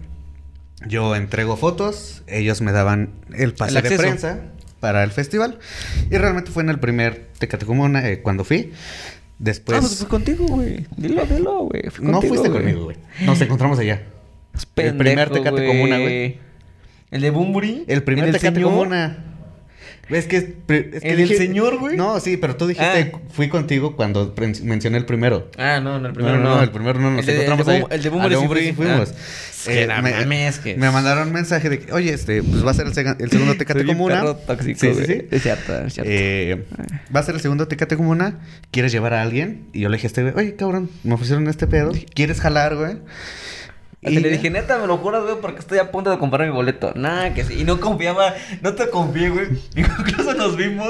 Yo entrego fotos, ellos me daban el pase El de acceso. prensa para el festival. Y realmente fue en el primer Tecate Comuna eh, cuando fui. Después... ah, pues fue contigo, güey. Dilo, dilo, güey. Fue no fuiste conmigo, güey. Nos encontramos allá. El primer Tecate Comuna, güey. ¿El de Bumburi? El primer del Tecate señor? Comuna. Es que, es que ¿El del señor, güey? No, sí, pero tú dijiste, Ah. fui contigo cuando mencioné el primero. Ah, no, no, el primero no, no. no, el primero no, nos El de- encontramos el ahí. El de Bumburi sí fui. fuimos. Ah. Es que Eh, me, mames, que- me mandaron un mensaje de que, oye, este, pues va a ser el, el segundo <laughs> Tecate Soy Comuna. perro tóxico, Sí, sí, güey. sí. Es cierto, es cierto. Eh, va a ser el segundo Tecate Comuna. ¿Quieres llevar a alguien? Y yo le dije a este güey, oye, cabrón, me ofrecieron este pedo. ¿Quieres jalar, güey? Y le dije, neta, me lo juras, güey, porque estoy a punto de comprar mi boleto. Nada, que sí. Y no confiaba, no te confié, güey. <laughs> Incluso nos vimos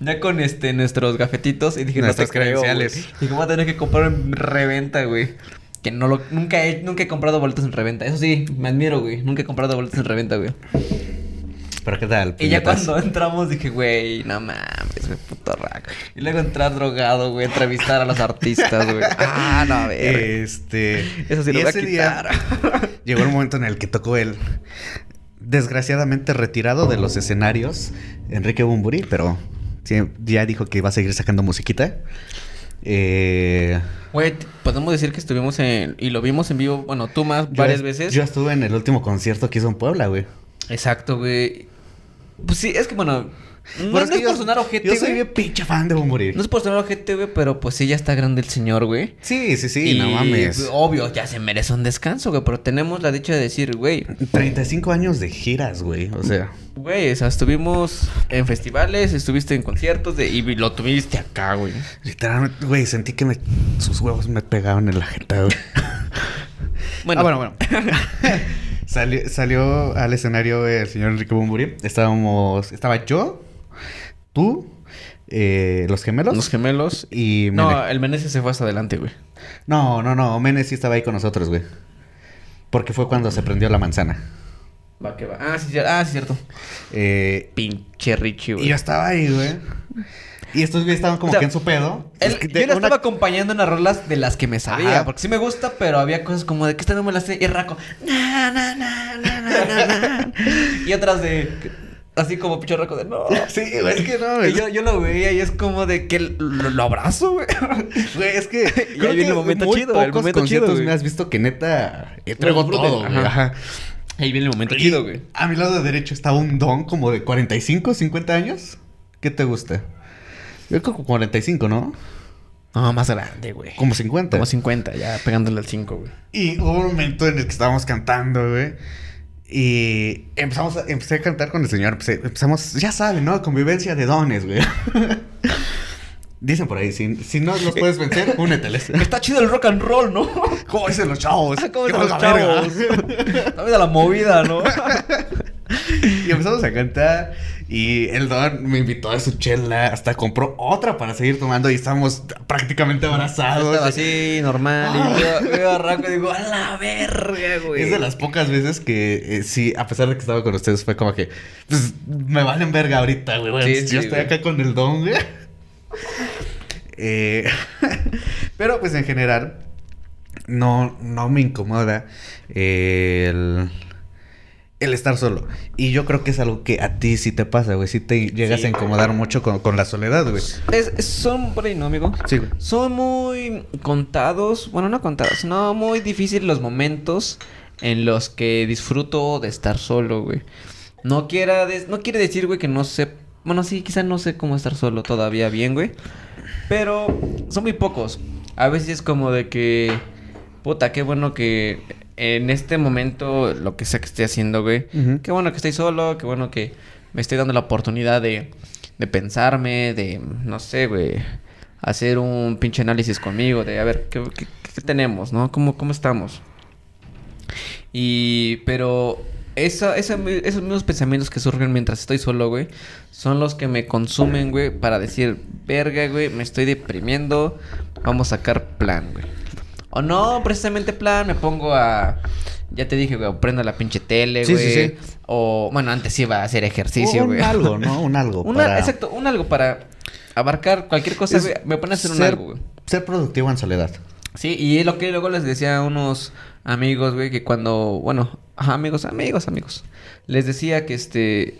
ya con este nuestros gafetitos y dije, Nuestras no te creo, credenciales. güey. Dije, voy a tener que comprar en reventa, güey. Que no lo, nunca he, nunca he comprado boletos en reventa. Eso sí, me admiro, güey. Nunca he comprado boletos en reventa, güey. ¿Pero qué tal? Y ya cuando entramos dije, güey, no mames, güey, puto rack. Y luego entrar drogado, güey, entrevistar a los artistas, güey. <laughs> Ah, no, a ver. Este. Eso sí lo voy a ese día <laughs> llegó el momento en el que tocó él. Desgraciadamente retirado de los escenarios, Enrique Bumburi, pero sí, ya dijo que iba a seguir sacando musiquita. Eh, Güey, podemos decir que estuvimos en... Y lo vimos en vivo, bueno, tú más, yo- varias veces. Yo estuve en el último concierto que hizo en Puebla, güey. Exacto, güey. Pues sí, es que bueno... No, es que es yo- por sonar ojete, Yo soy bien pinche fan de Morir. No es por sonar ojete, güey, pero pues sí, ya está grande el señor, güey. Sí, sí, sí, y, no mames. Obvio, ya se merece un descanso, güey. Pero tenemos la dicha de decir, güey... 35 años de giras, güey. O sea, Güey, o sea, estuvimos en festivales, estuviste en conciertos de, y lo tuviste acá, güey. literalmente, güey, sentí que me, sus huevos me pegaban en la jeta, güey. <laughs> Bueno, Ah, bueno, bueno. <laughs> salió, salió al escenario el señor Enrique Bumburi. Estábamos, estaba yo, tú, eh, los gemelos. Los gemelos. y No, el Menezes se fue hasta adelante, güey. No, no, no. Mene sí estaba ahí con nosotros, güey. Porque fue cuando se prendió la manzana. Va que va. Ah, sí, ah, sí, cierto. Eh, Pinche Richie, y güey. yo estaba ahí, güey. Y estos güeyes estaban como O sea, que en su pedo. Él- Es que yo de le una- estaba acompañando en las rolas de las que me sabía. Ajá. Porque sí me gusta, pero había cosas como de que esta no me la sé. Y Raco. Na, na, na, na, na, na, y otras de. Así como pinche Raco de no. <laughs> Sí, güey, es que no, güey. Yo, yo lo veía y es como de que lo, lo abrazo, güey. <laughs> Güey, es que. <laughs> Y ahí viene el momento muy chido, el pocos momento chido, conciertos me has visto que neta entrego Lo disfruten, todo, güey. ajá. Ahí viene el momento Y chido, güey. A mi lado derecho estaba un don como de 45, 50 años. ¿Qué te gusta? Yo creo que 45, ¿no? No, más grande, güey. Como 50. Como 50, ya pegándole al 5, güey. Y hubo un momento en el que estábamos cantando, güey. Y empezamos a, empecé a cantar con el señor. empecé- empezamos, ya saben, ¿no? Convivencia de dones, güey. <laughs> Dicen por ahí, si, si no los puedes vencer, <laughs> úneteles. Está chido el rock and roll, ¿no? ¿Cómo dicen los chavos? ¿Cómo ¡Que dicen los chavos? Está vida la movida, ¿no? <laughs> <laughs> y empezamos a cantar. Y el don me invitó a su chela. Hasta compró otra para seguir tomando. Y estábamos prácticamente abrazados. Estaba así, normal. Y veo, veo <laughs> a Raco y digo, a la verga, güey. Es de las pocas veces que eh, sí, a pesar de que estaba con ustedes, fue como que, pues, me valen verga ahorita, güey. Sí, Yo estoy güey. acá con el don, güey. Eh, <laughs> pero, pues, en general, no, no me incomoda el, el estar solo. Y yo creo que es algo que a ti sí te pasa, güey. Sí te llegas Sí. a incomodar mucho con, con la soledad, güey. Es, es- son, por ahí, ¿no, amigo? Sí, güey. Son muy contados, bueno, no contados, no muy difíciles los momentos en los que disfruto de estar solo, güey. No quiera des- no quiere decir, güey, que no sé, bueno, sí, quizá no sé cómo estar solo todavía bien, güey. Pero son muy pocos. A veces es como de que puta, qué bueno que en este momento lo que sea que esté haciendo, güey, qué bueno que estoy solo, qué bueno que me estoy dando la oportunidad de de pensarme, de no sé, güey, hacer un pinche análisis conmigo, de a ver, ¿qué, qué- qué tenemos, no? ¿Cómo, ¿Cómo estamos? Y, pero, esa, esa, esos mismos pensamientos que surgen mientras estoy solo, güey, son los que me consumen, güey, para decir, verga, güey, me estoy deprimiendo, vamos a sacar plan, güey. O no, precisamente plan, me pongo a... Ya te dije, güey, prendo la pinche tele, Sí, güey. sí, sí. O, bueno, antes iba a hacer ejercicio, un güey. algo, ¿no? <laughs> Un algo. Una- para- Exacto, un algo para abarcar cualquier cosa, Es. Me pone a hacer un ser- algo, güey. Ser productivo en soledad. Sí, y es lo que luego les decía a unos amigos, güey, que cuando, bueno, amigos, amigos, amigos, les decía que este,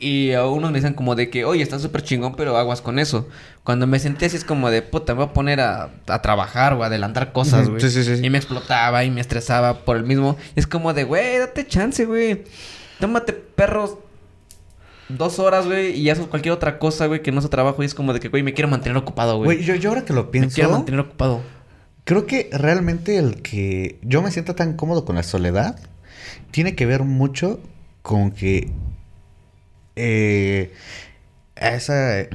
y a unos me decían como de que, oye, está súper chingón, pero aguas con eso. Cuando me senté así es como de, puta, me voy a poner a, a trabajar o a adelantar cosas, güey. sí, sí, sí. Y me explotaba y me estresaba por el mismo. Es como de, güey, date chance, güey. Tómate perros dos horas, güey, y haces cualquier otra cosa, güey, que no sea trabajo. Y es como de que, güey, me quiero mantener ocupado, güey. Güey, yo, yo ahora que lo Me pienso... quiero mantener ocupado. Creo que realmente el que yo me sienta tan cómodo con la soledad tiene que ver mucho con que eh, a esa eh,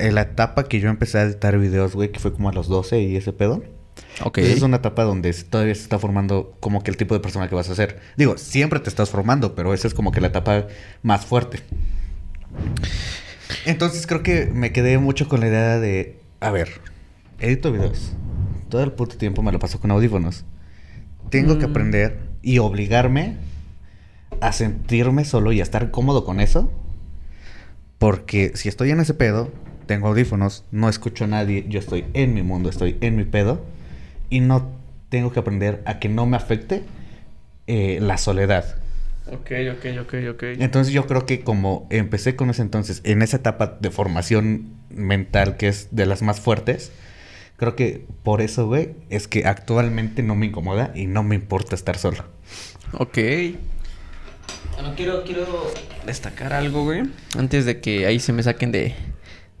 en la etapa que yo empecé a editar videos, güey, que fue como a los 12 y ese pedo. Ok. Pues es una etapa donde todavía se está formando como que el tipo de persona que vas a ser. Digo, siempre te estás formando, pero esa es como que la etapa más fuerte. Entonces creo que me quedé mucho con la idea de, a ver, edito videos. Todo el puto tiempo me lo paso con audífonos. Tengo que Mm. aprender y obligarme a sentirme solo y a estar cómodo con eso. Porque si estoy en ese pedo, tengo audífonos, no escucho a nadie, yo estoy en mi mundo, estoy en mi pedo. Y no tengo que aprender a que no me afecte eh, la soledad. Ok, ok, ok, ok. Entonces yo creo que como empecé con ese entonces, en esa etapa de formación mental que es de las más fuertes, Creo que por eso, güey, es que actualmente no me incomoda y no me importa estar solo. Ok. Bueno, quiero, quiero destacar algo, güey. Antes de que ahí se me saquen de,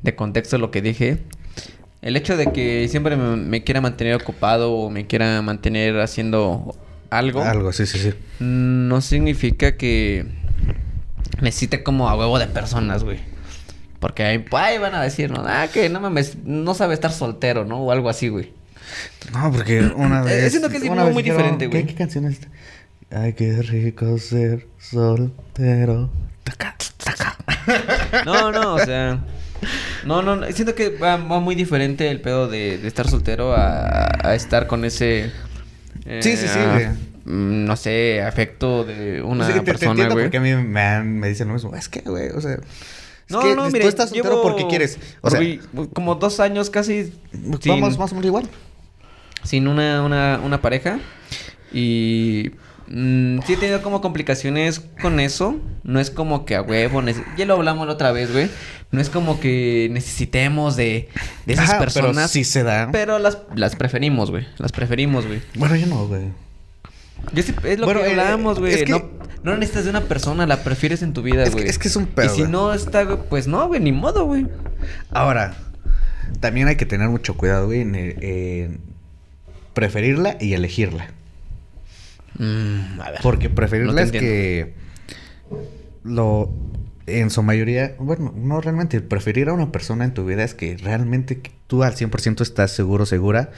de contexto lo que dije. El hecho de que siempre me, me quiera mantener ocupado o me quiera mantener haciendo algo. Algo, sí, sí, sí. No significa que necesite como a huevo de personas, güey. Porque ahí, ahí van a decirnos, ah, que no mames, no sabe estar soltero, ¿no? O algo así, güey. No, porque una <clears throat> vez. siento que es una muy vez diferente, güey. ¿Qué, ¿Qué canción es esta? Ay, qué rico ser soltero. Taca, taca. No, no, o sea. No, no, no, siento que va, va muy diferente el pedo de, de estar soltero a, a estar con ese. eh, Sí, sí, sí, güey. mm, No sé, afecto de una Sí, te- te, persona, güey. porque a mí me, me dicen lo mismo. Es que, güey, o sea. Es No, que no, tú mire, estás soltero llevo porque quieres. O sea, como dos años casi sin, vamos más o menos igual. sin una, una, una pareja. Y mm, sí he tenido como complicaciones con eso. No es como que a huevo. Ya lo hablamos la otra vez, güey. No es como que necesitemos de, de esas Ajá, personas. Pero sí se da. Pero las, las preferimos, güey. Las preferimos, güey. Bueno, yo no, güey. Yo sí, es lo Bueno, que eh, hablábamos, güey. que- No, no necesitas de una persona, la prefieres en tu vida, güey. es que es un pedo. y si no está, güey, pues no, güey, ni modo, güey. Ahora, también hay que tener mucho cuidado, güey, en, en preferirla y elegirla. Mm, a ver. Porque No preferirla es que lo en su mayoría, bueno, no realmente, preferir a una persona en tu vida es que realmente tú al 100% estás seguro, segura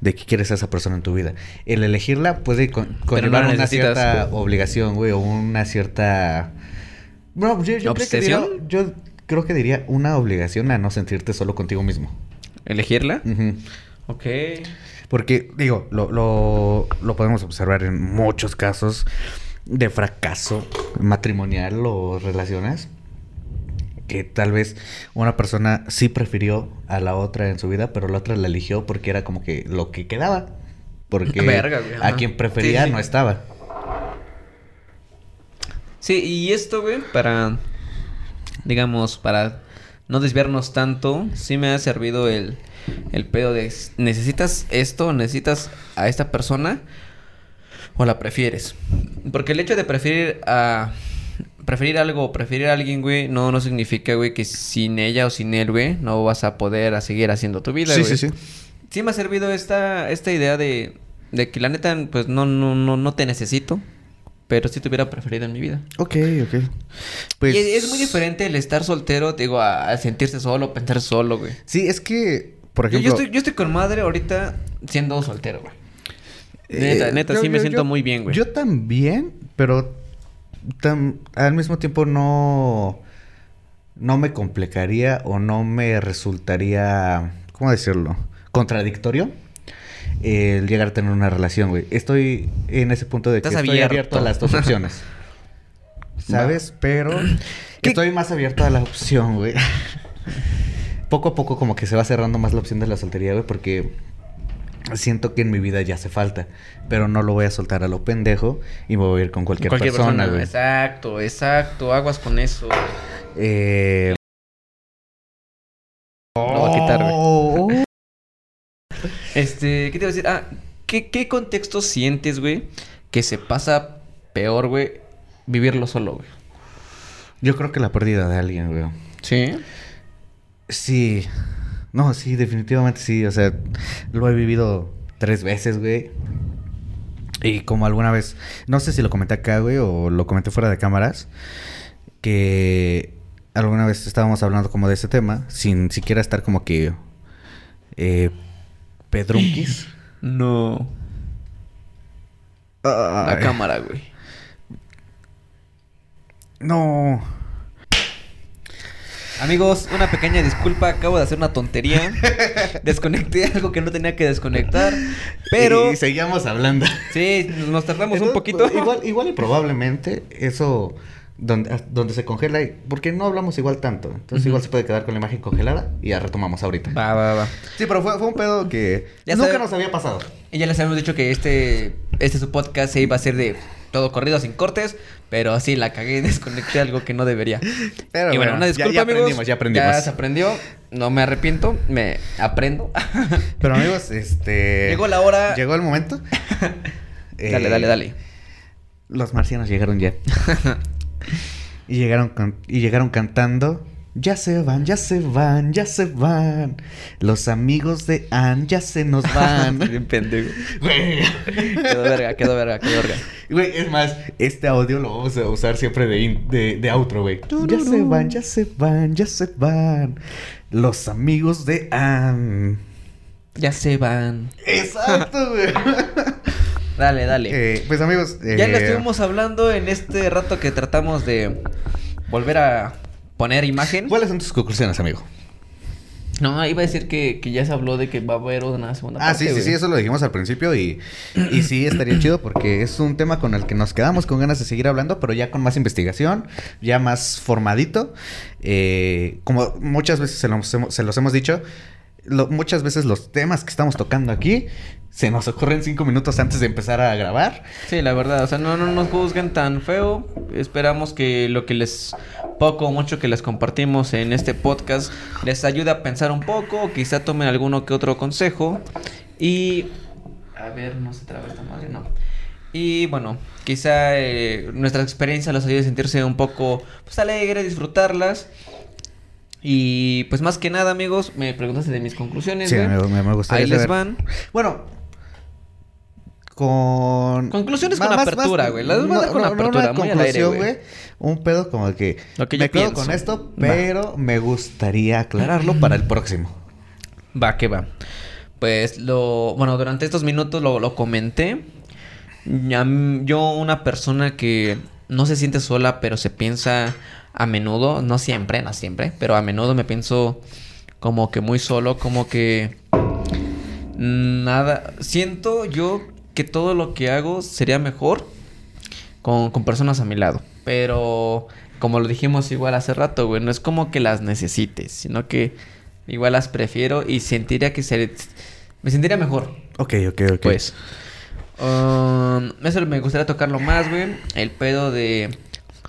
de que quieres a esa persona en tu vida. El elegirla puede con- no conllevar una cierta obligación, güey, o una cierta... No, yo, yo creo que diría- ¿Obsesión? yo creo que diría una obligación a no sentirte solo contigo mismo. ¿Elegirla? Ujú. Ok. Porque, digo, lo, lo, lo podemos observar en muchos casos de fracaso matrimonial o relaciones. Que tal vez una persona sí prefirió a la otra en su vida, pero la otra la eligió porque era como que lo que quedaba. Porque Verga, güey, a quien prefería Sí, sí. no estaba. Sí, y esto, güey, para, digamos, para no desviarnos tanto, sí me ha servido el, el pedo de, ¿necesitas esto? ¿Necesitas a esta persona? ¿O la prefieres? Porque el hecho de preferir a... Preferir algo o preferir a alguien, güey, no, no significa, güey, que sin ella o sin él, güey, no vas a poder a seguir haciendo tu vida, Sí, güey. sí, sí. Sí me ha servido esta, esta idea de, de que la neta, pues no, no, no, no te necesito, pero sí te hubiera preferido en mi vida. Ok, ok. Pues... Y es muy diferente el estar soltero, te digo, a, a sentirse solo, pensar solo, güey. Sí, es que, por Yo, ejemplo... yo estoy, yo estoy con madre ahorita siendo soltero, güey. Eh, Neta, yo- sí me siento yo- muy bien, güey. Yo también, pero tam- al mismo tiempo no, no me complicaría o no me resultaría, ¿cómo decirlo? Contradictorio el llegar a tener una relación, güey. Estoy en ese punto de que estoy abierto. abierto a las dos opciones. <laughs> ¿Sabes? Pero ¿Qué? estoy más abierto a la opción, güey. <laughs> poco a poco como que se va cerrando más la opción de la soltería, güey, porque siento que en mi vida ya hace falta, pero no lo voy a soltar a lo pendejo y me voy a ir con cualquier, persona, güey. Exacto, exacto. Aguas con eso. Eh... Lo voy a quitar, güey. Oh. Este, ¿qué te iba a decir? Ah, ¿qué, qué contexto sientes, güey, que se pasa peor, güey, vivirlo solo, güey? Yo creo que la pérdida de alguien, güey. Sí. Sí. No, sí, definitivamente sí. O sea, lo he vivido tres veces, güey. Y como alguna vez, no sé si lo comenté acá, güey, o lo comenté fuera de cámaras, que alguna vez estábamos hablando como de ese tema, sin siquiera estar como que eh, pedrunquis. <laughs> No. La Ay, cámara, güey. No. Amigos, una pequeña disculpa, acabo de hacer una tontería. <laughs> Desconecté algo que no tenía que desconectar. Pero Y seguíamos hablando. sí, nos tardamos un poquito. pues, Igual, igual y probablemente eso donde, donde se congela, y- porque no hablamos igual tanto. Entonces igual se puede quedar con la imagen congelada y ya retomamos ahorita. Va, va, va. Sí, pero fue, fue un pedo que Ya nunca sabe- nos había pasado. Y ya les habíamos dicho que este, este su podcast se iba a hacer de todo corrido sin cortes, pero sí la cagué, desconecté algo que no debería. Pero y bueno, una ya- disculpa, ya, amigos. aprendimos, ya aprendimos. Ya se aprendió, no me arrepiento, me aprendo. <laughs> Pero amigos, este... Llegó la hora. Llegó el momento. <laughs> Dale, Eh, dale, dale. Los marcianos llegaron ya. <laughs> y llegaron y llegaron cantando. Ya se van, ya se van, ya se van. Los amigos de Ann ya se nos van. <laughs> Bien pendejo. Güey. Quedó verga, quedó verga, quedó verga. Güey, es más, este audio lo vamos a usar siempre de, in- de, de outro, güey. Ya se van, ya se van, ya se van. Los amigos de Ann. Ya se van. Exacto, <laughs> güey. Dale, dale. Eh, pues amigos, Ya le eh, estuvimos hablando en este rato que tratamos de volver a poner imagen. ¿Cuáles son tus conclusiones, amigo? No, iba a decir que, que ya se habló de que va a haber una segunda Ah, parte. sí, sí, güey. sí, eso lo dijimos al principio y, y sí estaría chido porque es un tema con el que nos quedamos con ganas de seguir hablando, pero ya con más investigación, ya más formadito. Eh, como muchas veces se los hemos, se los hemos dicho, muchas veces los temas que estamos tocando aquí se nos ocurren cinco minutos antes de empezar a grabar. Sí, la verdad, o sea, no, no nos juzguen tan feo. Esperamos que lo que les, poco o mucho que les compartimos en este podcast, les ayude a pensar un poco, quizá tomen alguno que otro consejo. Y... A ver, no se traba esta madre, no. Y bueno, quizá eh, nuestra experiencia los ayude a sentirse un poco pues, alegre, disfrutarlas. Y pues más que nada, amigos, me preguntaste de mis conclusiones. Sí, güey. me, gustaría Ahí les van. Bueno, con... Conclusiones con apertura, güey. Las voy a dar con apertura, una muy al aire, güey. Un pedo como que... Lo que me yo quedo pienso. con esto, Va. pero me gustaría aclararlo para el próximo. Va, que va. Pues lo. Bueno, durante estos minutos lo, lo comenté. Yo, una persona que no se siente sola, pero se piensa a menudo, no siempre, no siempre, pero a menudo me pienso como que muy solo, como que. Nada. Siento yo que todo lo que hago sería mejor con, con personas a mi lado. Pero, como lo dijimos igual hace rato, güey, no es como que las necesites, sino que igual las prefiero y sentiría que se, me sentiría mejor, Ok, ok, ok. pues. Um, eso me gustaría tocarlo más, güey. El pedo de...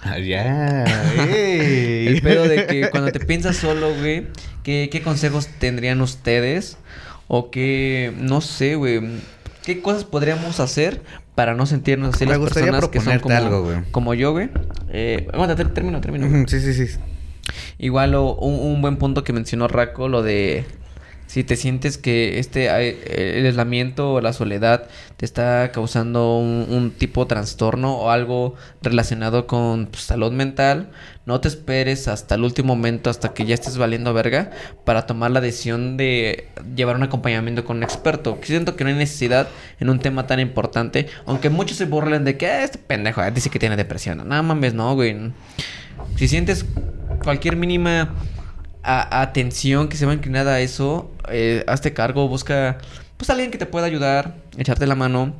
Ah, ya. ey. El pedo de que cuando te piensas solo, güey, ¿qué, qué consejos tendrían ustedes? O qué, no sé, güey, ¿qué cosas podríamos hacer para no sentirnos así Me las personas que son como, algo, güey. como yo, güey? Eh, aguanta, ter- termino, termino. Sí, sí, sí. Igual o- un, un buen punto que mencionó Raco, lo de si te sientes que este eh, el aislamiento o la soledad te está causando un, tipo de trastorno o algo relacionado con pues, salud mental, no te esperes hasta el último momento, hasta que ya estés valiendo verga, para tomar la decisión de llevar un acompañamiento con un experto. Siento que no hay necesidad en un tema tan importante, aunque muchos se burlen de que "Ah, este pendejo ah, dice que tiene depresión. No mames, no, güey. Si sientes cualquier mínima a- atención que se va inclinada a eso, eh, hazte cargo, busca pues alguien que te pueda ayudar, echarte la mano.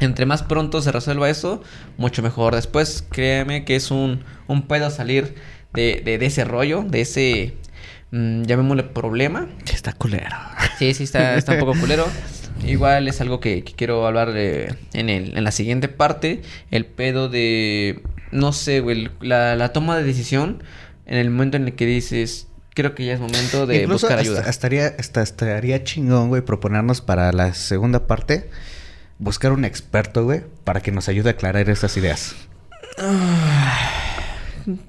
Entre más pronto se resuelva eso, mucho mejor. Después, créeme que es un, un pedo salir de, de, de ese rollo, de ese, mm, llamémosle problema. Sí, está culero. Sí, sí, está, está un poco culero. Igual es algo que, que quiero hablar eh, en, el, en la siguiente parte. El pedo de, no sé, güey, la, la toma de decisión en el momento en el que dices, creo que ya es momento de Incluso buscar hasta- ayuda. Estaría, hasta estaría chingón, güey, proponernos para la segunda parte buscar un experto, güey, para que nos ayude a aclarar esas ideas. <sighs>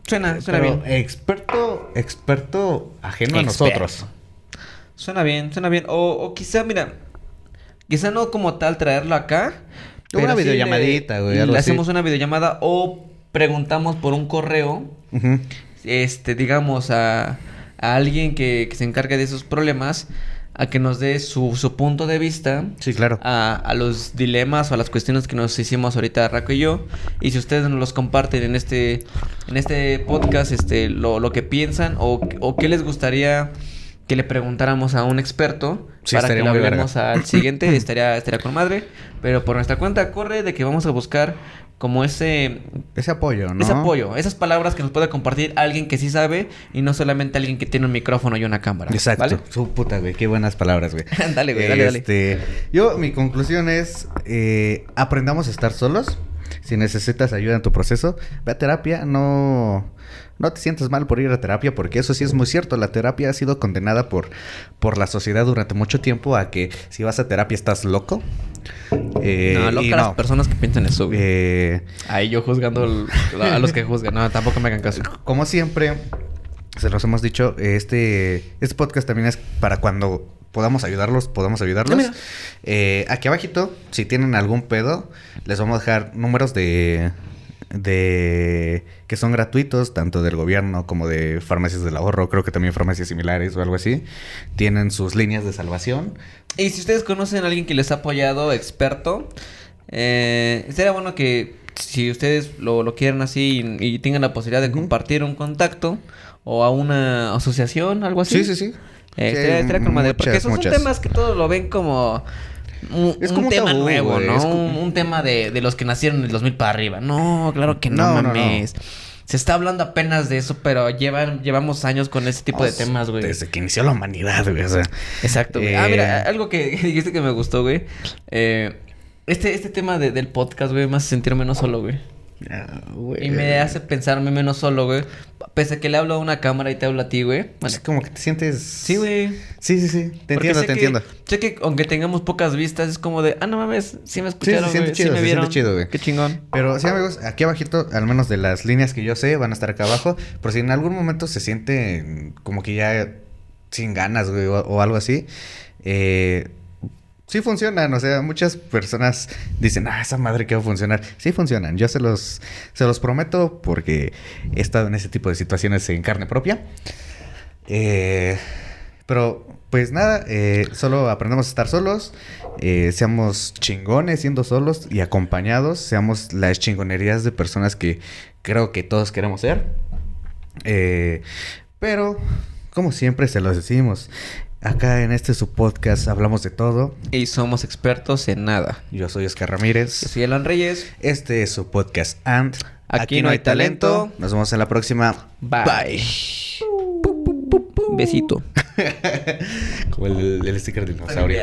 Suena, suena Pero bien. experto, experto ajeno a nosotros. Suena bien, suena bien. O, o quizá, mira, quizá no como tal traerlo acá. Una sí videollamadita, güey, Le hacemos una videollamada o preguntamos por un correo este, digamos, a, a alguien que, que se encargue de esos problemas, a que nos dé su, su punto de vista Sí, claro. a, a los dilemas o a las cuestiones que nos hicimos ahorita Raco y yo. Y si ustedes nos los comparten en este, en este podcast, este, lo, lo que piensan o, o qué les gustaría que le preguntáramos a un experto Sí, para que lo hablemos al siguiente, <laughs> estaría, estaría con madre. Pero por nuestra cuenta corre de que vamos a buscar como ese Ese apoyo, ¿no? ese apoyo, esas palabras que nos pueda compartir alguien que sí sabe y no solamente alguien que tiene un micrófono y una cámara. Exacto. ¿Vale? Su puta, güey. Qué buenas palabras, güey. <laughs> dale, güey, dale, dale. Este, Yo, mi conclusión es, eh, aprendamos a estar solos. Si necesitas ayuda en tu proceso, ve a terapia. No, no te sientes mal por ir a terapia, porque eso sí es muy cierto. La terapia ha sido condenada por, por la sociedad durante mucho tiempo a que si vas a terapia estás loco. Eh, no, loca las personas que piensan eso, güey. Eh, Ahí yo juzgando a los que juzgan. No, tampoco me hagan caso. <laughs> Como siempre, se los hemos dicho, este, este podcast también es para cuando podamos ayudarlos, podamos ayudarlos. Eh, aquí abajito, si tienen algún pedo, les vamos a dejar números de de que son gratuitos tanto del gobierno como de farmacias del ahorro, creo que también farmacias similares o algo así, tienen sus líneas de salvación. Y si ustedes conocen a alguien que les ha apoyado, experto, eh, sería bueno que si ustedes lo, lo quieren así y, tengan la posibilidad de compartir un contacto o a una asociación, algo así. Sí, sí, sí. Eh, porque esos son temas que todos lo ven como un, es como un, tema nuevo, ¿no? Un, tema de, de, los que nacieron en el 2000 para arriba. No, claro que no, mames. Se está hablando apenas de eso, pero llevan, llevamos años con ese tipo de temas, güey. Desde que inició la humanidad, güey. O sea, Exacto, güey. Ah, mira, eh, algo que <laughs> dijiste que me gustó, güey. Eh, este, este tema de, del podcast, güey, me hace sentir menos solo, güey. Y me hace pensarme menos solo, güey. Pese a que le hablo a una cámara y te hablo a ti, güey. Bueno, como que te sientes. Sí, güey. Sí, sí, sí. Te entiendo, te entiendo. Sé que aunque tengamos pocas vistas, es como de, ah, no mames, sí me escucharon. Sí, se siente chido, sí me vieron. chido, güey. Qué chingón. Pero sí, amigos, aquí abajito, al menos de las líneas que yo sé, van a estar acá abajo. Por si en algún momento se siente como que ya sin ganas, güey, o algo así. Eh sí funcionan. O sea, muchas personas dicen, ah, esa madre que va a funcionar. Sí funcionan. Yo se los, se los prometo porque he estado en ese tipo de situaciones en carne propia. Eh, pero, pues nada, eh, solo aprendemos a estar solos. Eh, seamos chingones siendo solos y acompañados. Seamos las chingonerías de personas que creo que todos queremos ser. pero, como siempre se los decimos, Acá en este su podcast hablamos de todo. Y somos expertos en nada. Yo soy Oscar Ramírez. Yo soy Alan Reyes. Este es su podcast And. Aquí, no hay talento. Nos vemos en la próxima. Bye. Besito. <laughs> Como el, el sticker del dinosaurio.